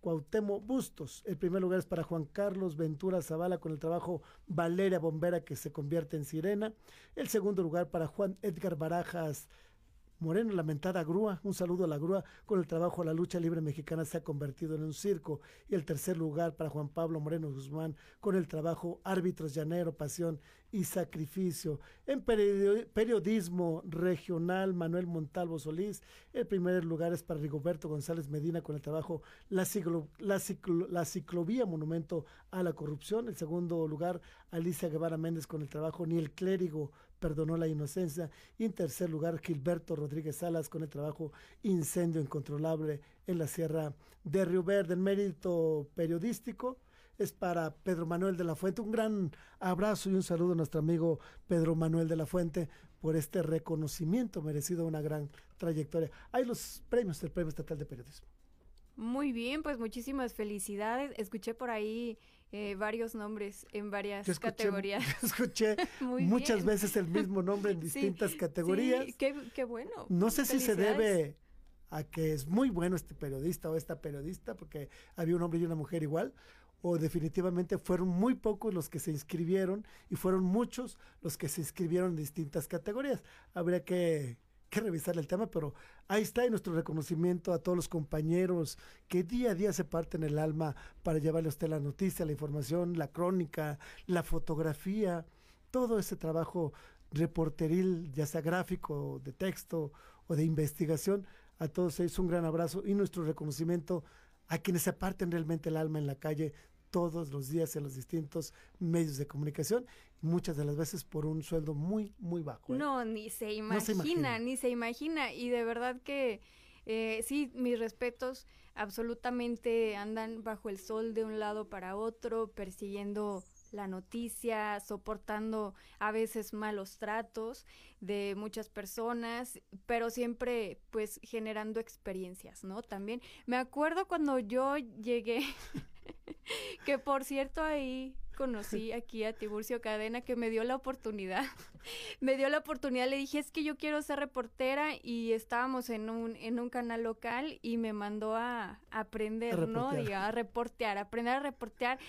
Cuauhtémoc Bustos. El primer lugar es para Juan Carlos Ventura Zavala con el trabajo Valeria Bombera que se convierte en sirena. El segundo lugar para Juan Edgar Barajas Moreno, lamentada grúa, un saludo a la grúa, con el trabajo la lucha libre mexicana se ha convertido en un circo. Y el tercer lugar para Juan Pablo Moreno Guzmán, con el trabajo árbitros llanero, pasión y sacrificio. En periodismo regional, Manuel Montalvo Solís, el primer lugar es para Rigoberto González Medina con el trabajo La, la, la Ciclovía Monumento a la Corrupción. El segundo lugar, Alicia Guevara Méndez con el trabajo Ni el Clérigo perdonó la inocencia. Y en tercer lugar, Gilberto Rodríguez Salas con el trabajo Incendio Incontrolable en la Sierra de Río Verde. El mérito periodístico es para Pedro Manuel de la Fuente. Un gran abrazo y un saludo a nuestro amigo Pedro Manuel de la Fuente por este reconocimiento merecido una gran trayectoria. Hay los premios del Premio Estatal de Periodismo. Muy bien, pues muchísimas felicidades. Escuché por ahí eh, varios nombres en varias categorías. <laughs> escuché <laughs> muchas veces el mismo nombre en <laughs> distintas categorías. Sí, qué, bueno. No sé si se debe a que es muy bueno este periodista o esta periodista, porque había un hombre y una mujer igual, o definitivamente fueron muy pocos los que se inscribieron y fueron muchos los que se inscribieron en distintas categorías. Habría que que revisar el tema, pero ahí está nuestro reconocimiento a todos los compañeros que día a día se parten el alma para llevarle a usted la noticia, la información, la crónica, la fotografía, todo ese trabajo reporteril, ya sea gráfico, de texto o de investigación. A todos ellos un gran abrazo y nuestro reconocimiento a quienes se parten realmente el alma en la calle todos los días en los distintos medios de comunicación, muchas de las veces por un sueldo muy, muy bajo. ¿eh? No, ni se imagina, ni se imagina. Y de verdad que eh, sí, mis respetos absolutamente andan bajo el sol de un lado para otro, persiguiendo la noticia, soportando a veces malos tratos de muchas personas, pero siempre pues generando experiencias, ¿no? También me acuerdo cuando yo llegué <laughs> que por cierto ahí conocí aquí a Tiburcio Cadena que me dio la oportunidad. <laughs> me dio la oportunidad, le dije, es que yo quiero ser reportera y estábamos en un, en un canal local y me mandó a, aprender, ¿no? a reportear, aprender a reportear.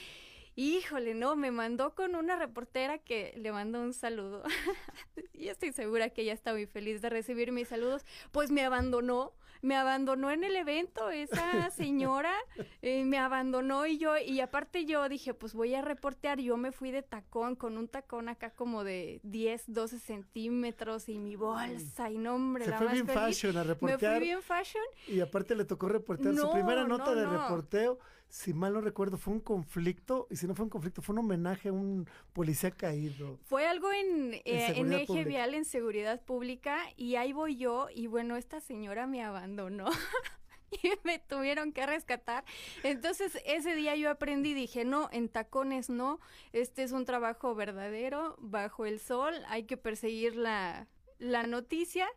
Híjole, no, me mandó con una reportera que le mandó un saludo. <laughs> y estoy segura que ella está muy feliz de recibir mis saludos. Pues me abandonó me abandonó en el evento esa <laughs> señora, eh, me abandonó y yo, y aparte yo dije, pues voy a reportear, yo me fui de tacón, con un tacón acá como de 10, 12 centímetros y mi bolsa y nombre, Se fue bien fashion a reportear. Me fui bien fashion. Y aparte le tocó reportear su primera nota de reporteo si mal no recuerdo, fue un conflicto, y si no fue un conflicto, fue un homenaje a un policía caído. Fue algo en, en, eh, eje vial, en seguridad pública, y ahí voy yo, y bueno, esta señora me abandonó. <laughs> y me tuvieron que rescatar. Entonces ese día yo aprendí, dije, no, en tacones no, este es un trabajo verdadero, bajo el sol, hay que perseguir la, la noticia.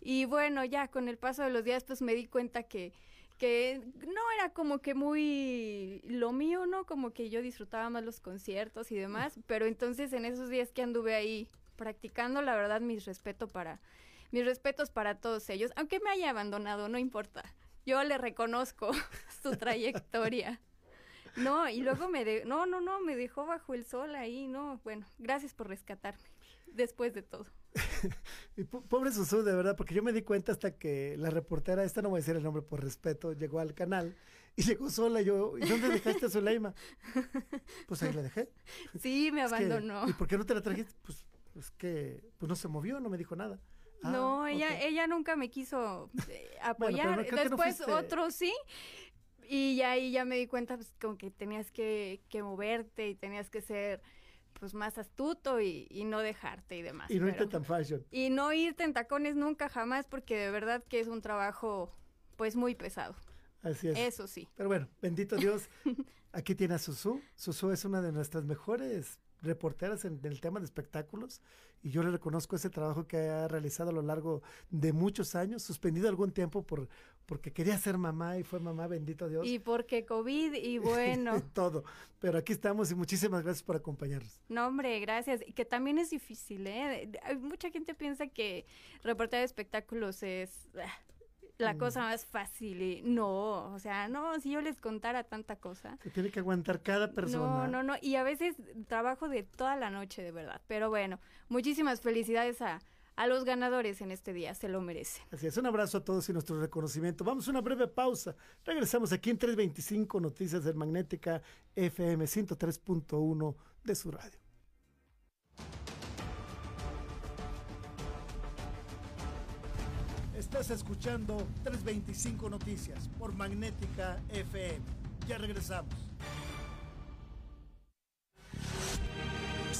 Y bueno, ya con el paso de los días, pues me di cuenta que que no era como que muy lo mío, ¿no? Como que yo disfrutaba más los conciertos y demás, pero entonces en esos días que anduve ahí practicando, la verdad, mis respeto para mis respetos para todos ellos, aunque me haya abandonado, no importa. Yo le reconozco <laughs> su trayectoria. No, y luego me de no, no, no, me dejó bajo el sol ahí, no, bueno, gracias por rescatarme después de todo. <laughs> pobre Susu, de verdad, porque yo me di cuenta hasta que la reportera, esta no voy a decir el nombre por respeto, llegó al canal y <laughs> llegó sola. Yo, ¿y dónde dejaste a Zuleima? <laughs> Pues ahí la dejé. Sí, me abandonó. ¿Y por qué no te la trajiste? Pues es que pues no se movió, no me dijo nada. Ah, no, ella, ella nunca me quiso eh, apoyar. Después otro sí. Y ya ahí ya me di cuenta pues, como que tenías que, que moverte y tenías que ser pues más astuto y, no dejarte y demás. Y no irte tan fashion. Y no irte en tacones nunca jamás porque de verdad que es un trabajo pues muy pesado. Así es. Eso sí. Pero bueno, bendito <laughs> Dios, aquí tiene a Susu. Susu es una de nuestras mejores reporteras en, el tema de espectáculos y yo le reconozco ese trabajo que ha realizado a lo largo de muchos años, suspendido algún tiempo por porque quería ser mamá y fue mamá, bendito Dios. Y porque COVID y <laughs> bueno. <laughs> Todo. Pero aquí estamos y muchísimas gracias por acompañarnos. No, hombre, gracias. Que también es difícil, ¿eh? Mucha gente piensa que reportar espectáculos es... Ah, la Mm. cosa más fácil. y no, o sea, no, si yo les contara tanta cosa. Se tiene que aguantar cada persona. No, no, no. Y a veces trabajo de toda la noche, de verdad. Pero bueno, muchísimas felicidades a, a los ganadores en este día. Se lo merecen. Así es, un abrazo a todos y nuestro reconocimiento. Vamos a una breve pausa. Regresamos aquí en 325 Noticias del Magnética FM 103.1 de su radio. Estás escuchando 325 Noticias por Magnética FM. Ya regresamos.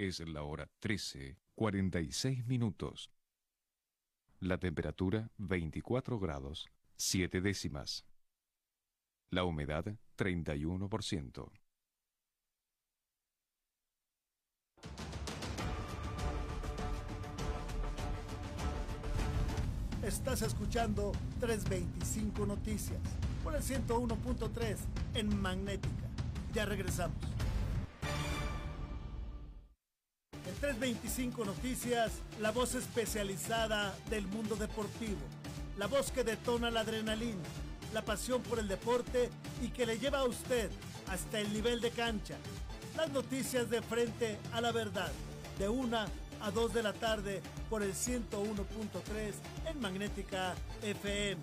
Es la hora 13, 46 minutos. La temperatura 24 grados, 7 décimas. La humedad 31%. Estás escuchando 325 Noticias por el 101.3 en Magnética. Ya regresamos. En 325 Noticias, la voz especializada del mundo deportivo. La voz que detona la adrenalina, la pasión por el deporte y que le lleva a usted hasta el nivel de cancha. Las noticias de frente a la verdad, de una a 2 de la tarde por el 101.3 en Magnética FM.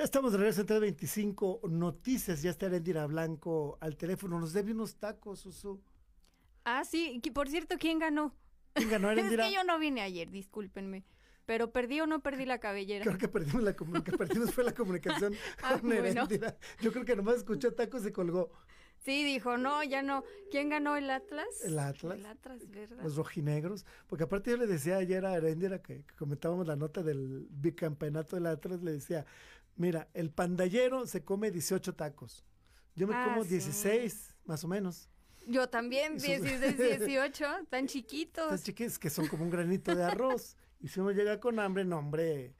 Ya estamos de regreso en 325 Noticias. Ya está Erendira Blanco al teléfono. Nos debe unos tacos, Susu. Ah, sí, por cierto, ¿quién ganó? ¿Quién ganó, <laughs> es Erendira? que yo no vine ayer, discúlpenme. Pero perdí o no perdí la cabellera. Creo que perdimos la comu- lo que perdimos fue la comunicación <laughs> Ah, con bueno. Yo creo que nomás escuchó tacos y colgó. Sí, dijo, no, ya no. ¿Quién ganó el Atlas? El Atlas. El Atlas, ¿verdad? Los rojinegros. Porque aparte yo le decía ayer a Erendira que, que comentábamos la nota del bicampeonato del Atlas, le decía, mira, el pandallero se come 18 tacos. Yo me Ah, como sí. 16, más o menos. Yo también, Esos- 16, 18, tan chiquitos. Estas chiquis que son como un granito de arroz. y si uno llega con hambre, no, hombre,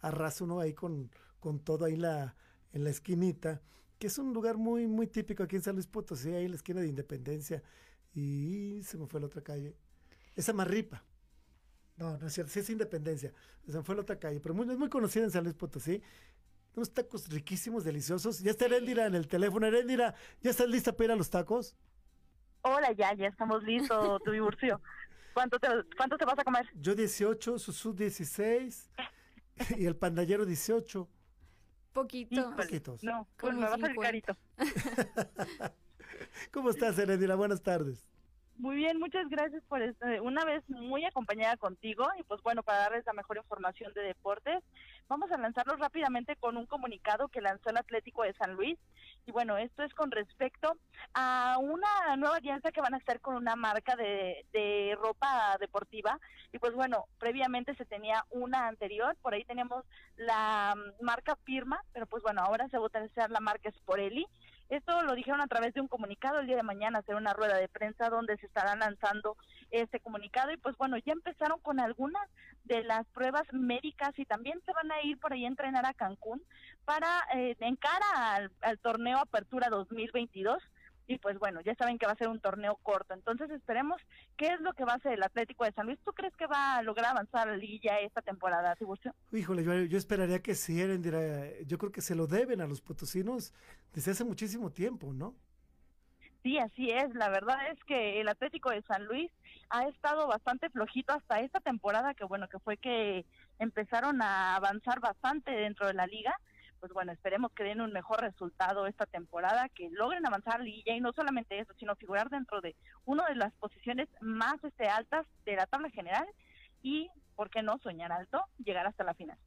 arrasa uno ahí con, con todo ahí la, en la esquinita, que es un lugar muy, muy típico aquí en San Luis Potosí, ahí en la esquina de Independencia. Y se me fue la otra calle. Esa Marripa. No, no es cierto, sí es Independencia. Se me fue la otra calle, pero muy, es muy conocida en San Luis Potosí. Unos tacos riquísimos, deliciosos. Ya está Erendira en el teléfono. Erendira, ¿ya estás lista para ir a los tacos? Hola, ya, ya estamos listos, tu divorcio. ¿Cuánto te, ¿Cuánto te vas a comer? Yo 18, Susu 16 y el pandallero 18. Poquito. Poquitos. No, pues me va a salir 50. carito. <laughs> ¿Cómo estás, Erendira? Buenas tardes. Muy bien, muchas gracias por este, una vez muy acompañada contigo y pues bueno, para darles la mejor información de deportes, vamos a lanzarlos rápidamente con un comunicado que lanzó el Atlético de San Luis. Y bueno, esto es con respecto a una nueva alianza que van a estar con una marca de, de ropa deportiva. Y pues bueno, previamente se tenía una anterior, por ahí teníamos la mm, marca Firma, pero pues bueno, ahora se va a utilizar la marca Sporelli esto lo dijeron a través de un comunicado el día de mañana, hacer una rueda de prensa donde se estará lanzando este comunicado. Y pues bueno, ya empezaron con algunas de las pruebas médicas y también se van a ir por ahí a entrenar a Cancún para eh, en cara al torneo Apertura 2022 y pues bueno, ya saben que va a ser un torneo corto, entonces esperemos qué es lo que va a hacer el Atlético de San Luis. ¿Tú crees que va a lograr avanzar a la liguilla esta temporada, Tiburcio? Híjole, yo, yo esperaría que sí, Erendira. Yo creo que se lo deben a los potosinos desde hace muchísimo tiempo, ¿no? Sí, así es. La verdad es que el Atlético de San Luis ha estado bastante flojito hasta esta temporada, que bueno, que fue que empezaron a avanzar bastante dentro de la liga. Pues bueno, esperemos que den un mejor resultado esta temporada, que logren avanzar a la liga y no solamente eso, sino figurar dentro de una de las posiciones más este, altas de la tabla general y, ¿por qué no soñar alto? Llegar hasta la final.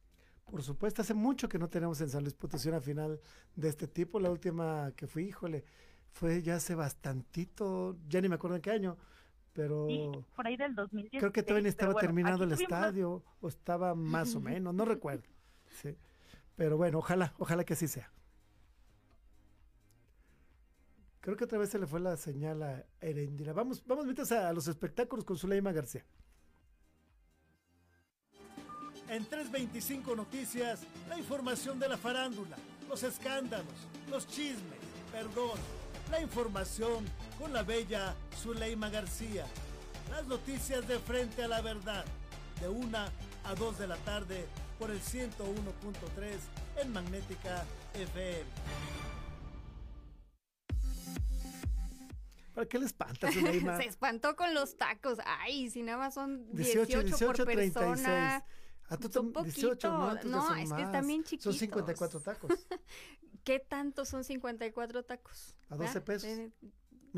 Por supuesto, hace mucho que no tenemos en San Luis Potosí una final de este tipo. La última que fui, híjole, fue ya hace bastantito, ya ni me acuerdo en qué año, pero Sí, por ahí del 2016. creo que todavía estaba bueno, terminado el estadio, o estaba más o <laughs> menos, no recuerdo. Sí. Pero bueno, ojalá, ojalá que así sea. Creo que otra vez se le fue la señal a Erendira. Vamos, vamos mientras a los espectáculos con Zuleima García. En 325 Noticias, la información de la farándula, los escándalos, los chismes, perdón, la información con la bella Zuleima García. Las noticias de frente a la verdad, de 1 a 2 de la tarde por el 101.3 en Magnética FM. ¿Para qué le espanta, Zuleima? <laughs> Se espantó con los tacos. Ay, si nada más son 18, 18, 18, por 36. persona. Ah, tú Son tam- 18, no, No, son es que más. están bien chiquitos. Son 54 tacos. <laughs> ¿Qué tanto son 54 tacos? A 12 ¿verdad? pesos.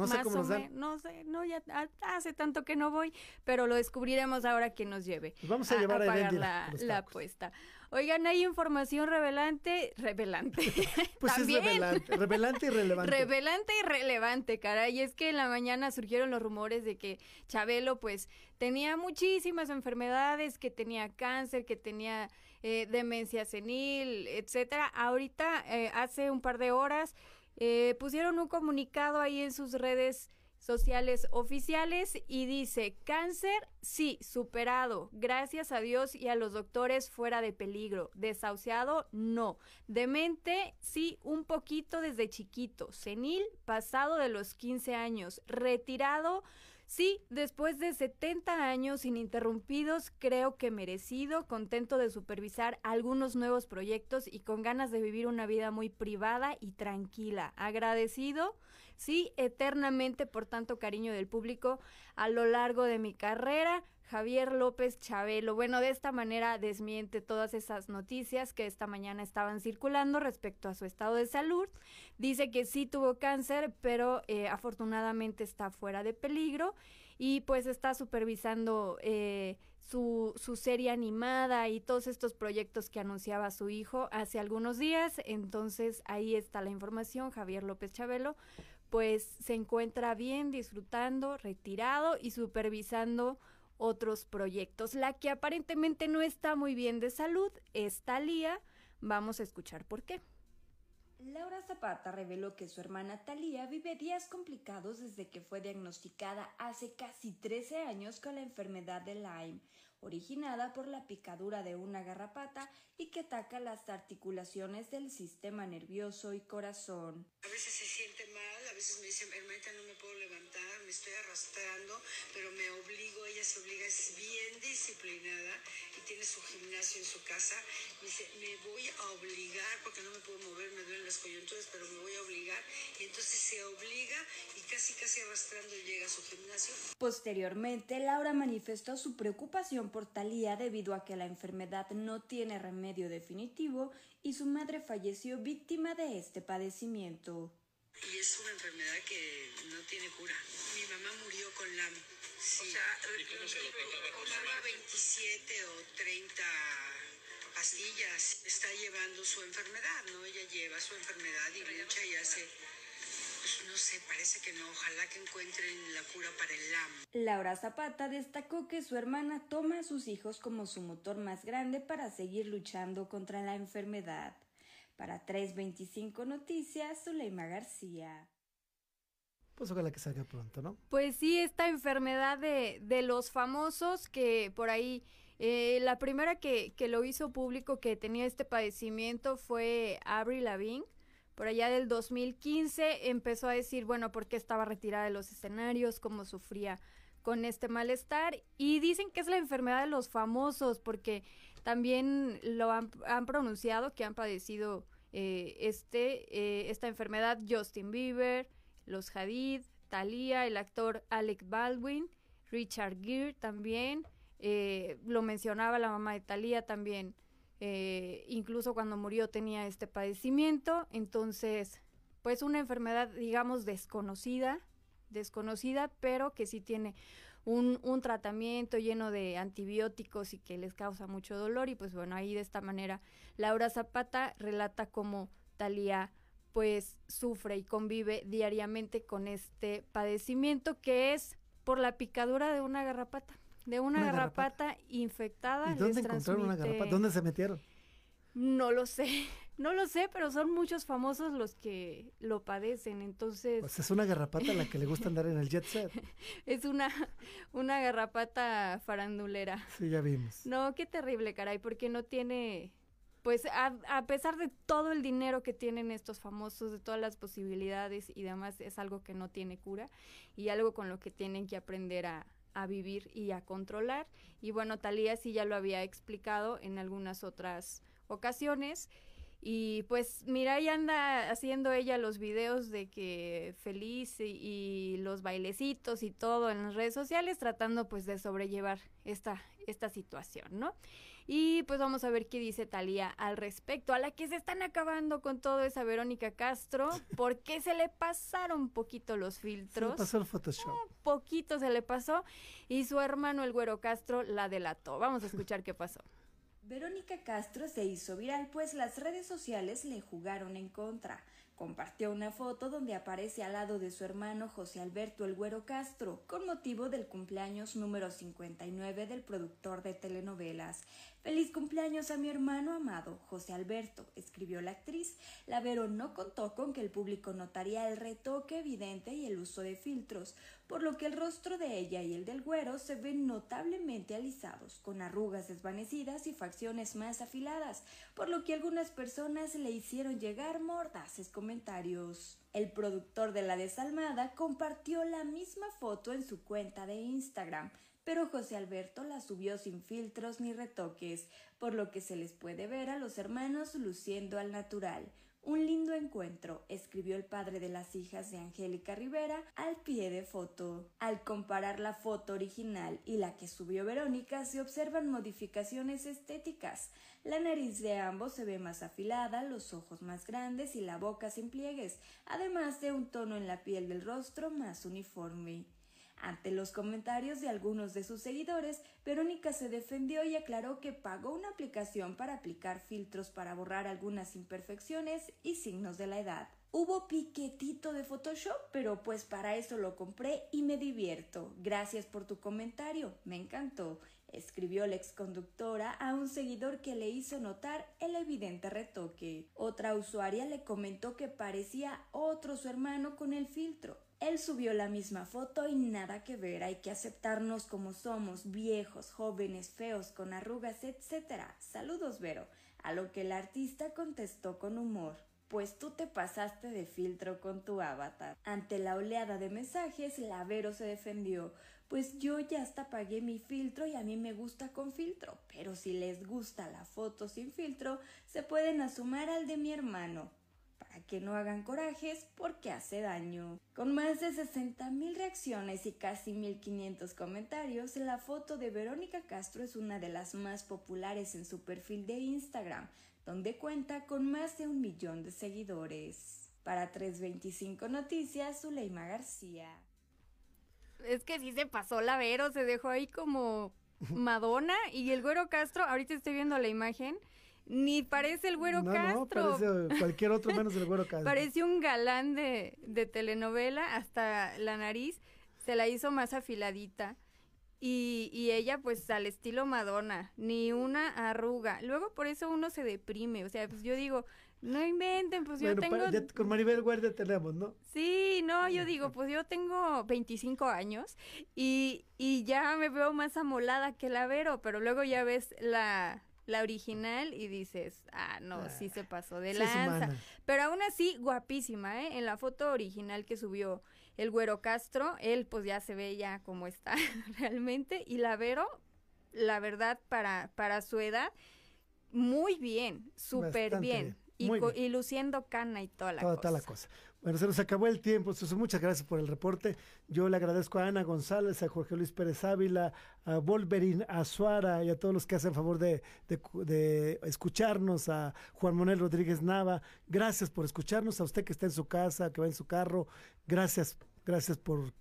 No sé cómo o los dan. No sé, no, ya ha- hace tanto que no voy, pero lo descubriremos ahora que nos lleve. Pues vamos a llevar a pagar la, apuesta. Oigan, hay información revelante, revelante. <laughs> Pues También. es revelante, revelante y relevante. Revelante y relevante, caray. Es que en la mañana surgieron los rumores de que Chabelo, pues, tenía muchísimas enfermedades, que tenía cáncer, que tenía eh, demencia senil, etcétera. Ahorita, eh, hace un par de horas, eh, pusieron un comunicado ahí en sus redes sociales oficiales y dice, cáncer, sí, superado, gracias a Dios y a los doctores fuera de peligro, desahuciado, no, demente, sí, un poquito desde chiquito, senil, pasado de los 15 años, retirado, Sí, después de 70 años ininterrumpidos, creo que merecido, contento de supervisar algunos nuevos proyectos y con ganas de vivir una vida muy privada y tranquila. Agradecido, sí, eternamente por tanto cariño del público a lo largo de mi carrera. Javier López Chabelo. Bueno, de esta manera desmiente todas esas noticias que esta mañana estaban circulando respecto a su estado de salud. Dice que sí tuvo cáncer, pero eh, afortunadamente está fuera de peligro y pues está supervisando eh, su, su serie animada y todos estos proyectos que anunciaba su hijo hace algunos días. Entonces ahí está la información, Javier López Chabelo pues se encuentra bien, disfrutando, retirado y supervisando otros proyectos. La que aparentemente no está muy bien de salud es Talía. Vamos a escuchar por qué. Laura Zapata reveló que su hermana Talía vive días complicados desde que fue diagnosticada hace casi 13 años con la enfermedad de Lyme, originada por la picadura de una garrapata y que ataca las articulaciones del sistema nervioso y corazón. A veces se siente mal, veces me dice, hermanita, no me puedo levantar, me estoy arrastrando, pero me obligo, ella se obliga, es bien disciplinada y tiene su gimnasio en su casa. Me dice, me voy a obligar, porque no me puedo mover, me duelen las coyunturas, pero me voy a obligar. Y entonces se obliga y casi, casi arrastrando llega a su gimnasio. Posteriormente, Laura manifestó su preocupación por Talía debido a que la enfermedad no tiene remedio definitivo y su madre falleció víctima de este padecimiento. Y es una enfermedad que no tiene cura. Mi mamá murió con LAM. Sí. O sea, tomaba 27 o 30 pastillas. Está llevando su enfermedad, ¿no? Ella lleva su enfermedad y lucha y hace... Pues no sé, parece que no. Ojalá que encuentren la cura para el LAM. Laura Zapata destacó que su hermana toma a sus hijos como su motor más grande para seguir luchando contra la enfermedad. Para 325 Noticias, Zuleima García. Pues ojalá que salga pronto, ¿no? Pues sí, esta enfermedad de, de los famosos que por ahí, eh, la primera que, que lo hizo público que tenía este padecimiento fue Avril Lavigne. Por allá del 2015 empezó a decir, bueno, por qué estaba retirada de los escenarios, cómo sufría con este malestar. Y dicen que es la enfermedad de los famosos, porque también lo han, han pronunciado que han padecido eh, este, eh, esta enfermedad Justin Bieber, los Hadid, Thalía, el actor Alec Baldwin, Richard Gere también, eh, lo mencionaba la mamá de Thalía también, eh, incluso cuando murió tenía este padecimiento, entonces, pues una enfermedad, digamos, desconocida, desconocida, pero que sí tiene un, un, tratamiento lleno de antibióticos y que les causa mucho dolor. Y pues bueno, ahí de esta manera Laura Zapata relata cómo Talía pues sufre y convive diariamente con este padecimiento que es por la picadura de una garrapata, de una, Una garrapata, garrapata. infectada. ¿Y dónde les encontraron una garrapata? ¿Dónde se metieron? No lo sé, no lo sé, pero son muchos famosos los que lo padecen, entonces Pues es una garrapata a la que le gusta andar en el jet set. <laughs> es una, una garrapata farandulera. Sí, ya vimos. No, qué terrible, caray, porque no tiene, pues a, a pesar de todo el dinero que tienen estos famosos, de todas las posibilidades y demás, es algo que no tiene cura y algo con lo que tienen que aprender a, a vivir y a controlar. Y bueno, Talía sí ya lo había explicado en algunas otras ocasiones. Y pues mira, ahí anda haciendo ella los videos de que feliz y, y los bailecitos y todo en las redes sociales, tratando pues de sobrellevar esta, esta situación, ¿no? Y pues vamos a ver qué dice Talía al respecto, a la que se están acabando con todo esa Verónica Castro, <laughs> porque se le pasaron un poquito los Se le filtros pasó el Photoshop. poquito se le pasó y su hermano el güero Castro la delató. Vamos a escuchar qué pasó. Verónica Castro se hizo viral pues las redes sociales le jugaron en contra. Compartió una foto donde aparece al lado de su hermano José Alberto El Güero Castro, con motivo del cumpleaños número 59 del productor de telenovelas. Feliz cumpleaños a mi hermano amado, José Alberto, escribió la actriz. La Vero no contó con que el público notaría el retoque evidente y el uso de filtros, por lo que el rostro de ella y el del güero se ven notablemente alisados, con arrugas desvanecidas y facciones más afiladas, por lo que algunas personas le hicieron llegar mordaces comentarios. El productor de La Desalmada compartió la misma foto en su cuenta de Instagram, pero José Alberto la subió sin filtros ni retoques, por lo que se les puede ver a los hermanos luciendo al natural. Un lindo encuentro, escribió el padre de las hijas de Angélica Rivera al pie de foto. Al comparar la foto original y la que subió Verónica, se observan modificaciones estéticas. La nariz de ambos se ve más afilada, los ojos más grandes y la boca sin pliegues, además de un tono en la piel del rostro más uniforme. Ante los comentarios de algunos de sus seguidores, Verónica se defendió y aclaró que pagó una aplicación para aplicar filtros para borrar algunas imperfecciones y signos de la edad. Hubo piquetito de Photoshop, pero pues para eso lo compré y me divierto. Gracias por tu comentario, me encantó. Escribió la exconductora a un seguidor que le hizo notar el evidente retoque. Otra usuaria le comentó que parecía otro su hermano con el filtro. Él subió la misma foto y nada que ver, hay que aceptarnos como somos, viejos, jóvenes, feos, con arrugas, etc. Saludos, Vero. A lo que el artista contestó con humor. Pues tú te pasaste de filtro con tu avatar. Ante la oleada de mensajes, la Vero se defendió. Pues yo ya hasta pagué mi filtro y a mí me gusta con filtro. Pero si les gusta la foto sin filtro, se pueden asumar al de mi hermano para que no hagan corajes porque hace daño. Con más de 60 mil reacciones y casi 1500 comentarios, la foto de Verónica Castro es una de las más populares en su perfil de Instagram, donde cuenta con más de un millón de seguidores. Para 325 Noticias, Zuleima García. Es que sí se pasó la Vero, se dejó ahí como Madonna y el güero Castro, ahorita estoy viendo la imagen, ni parece el güero no, Castro. no, parece cualquier otro menos el güero Castro. Parece un galán de, de telenovela, hasta la nariz se la hizo más afiladita. Y, y ella pues al estilo Madonna, ni una arruga. Luego por eso uno se deprime, o sea, pues yo digo, no inventen, pues yo tengo... ya con Maribel Guardia tenemos, ¿no? Sí, no, yo digo, pues yo tengo 25 años y, y ya me veo más amolada que la Vero, pero luego ya ves la, la original y dices, ah, no, sí se pasó de sí lanza. pero aún así, guapísima, ¿eh? En la foto original que subió el Güero Castro, él pues ya se ve ya como está <laughs> realmente y la Vero, la verdad, para, para su edad, muy bien, súper bien. bien, Y, bien. y luciendo cana y toda la toda, cosa. toda la cosa. Bueno, se nos acabó el tiempo. Suso, muchas gracias por el reporte. Yo le agradezco a Ana González, a Jorge Luis Pérez Ávila, a Wolverine, a Suara y a todos los que hacen favor de, de cu- de escucharnos, a Juan Manuel Rodríguez Nava. Gracias por escucharnos, a usted que está en su casa, que va en su carro. Gracias, gracias por,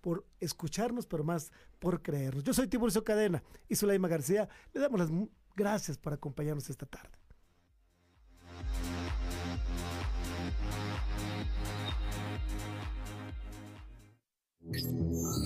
por escucharnos, pero más por creernos. Yo soy Tiburcio Cadena y Sulaima García. Le damos las gracias por acompañarnos esta tarde. えっ?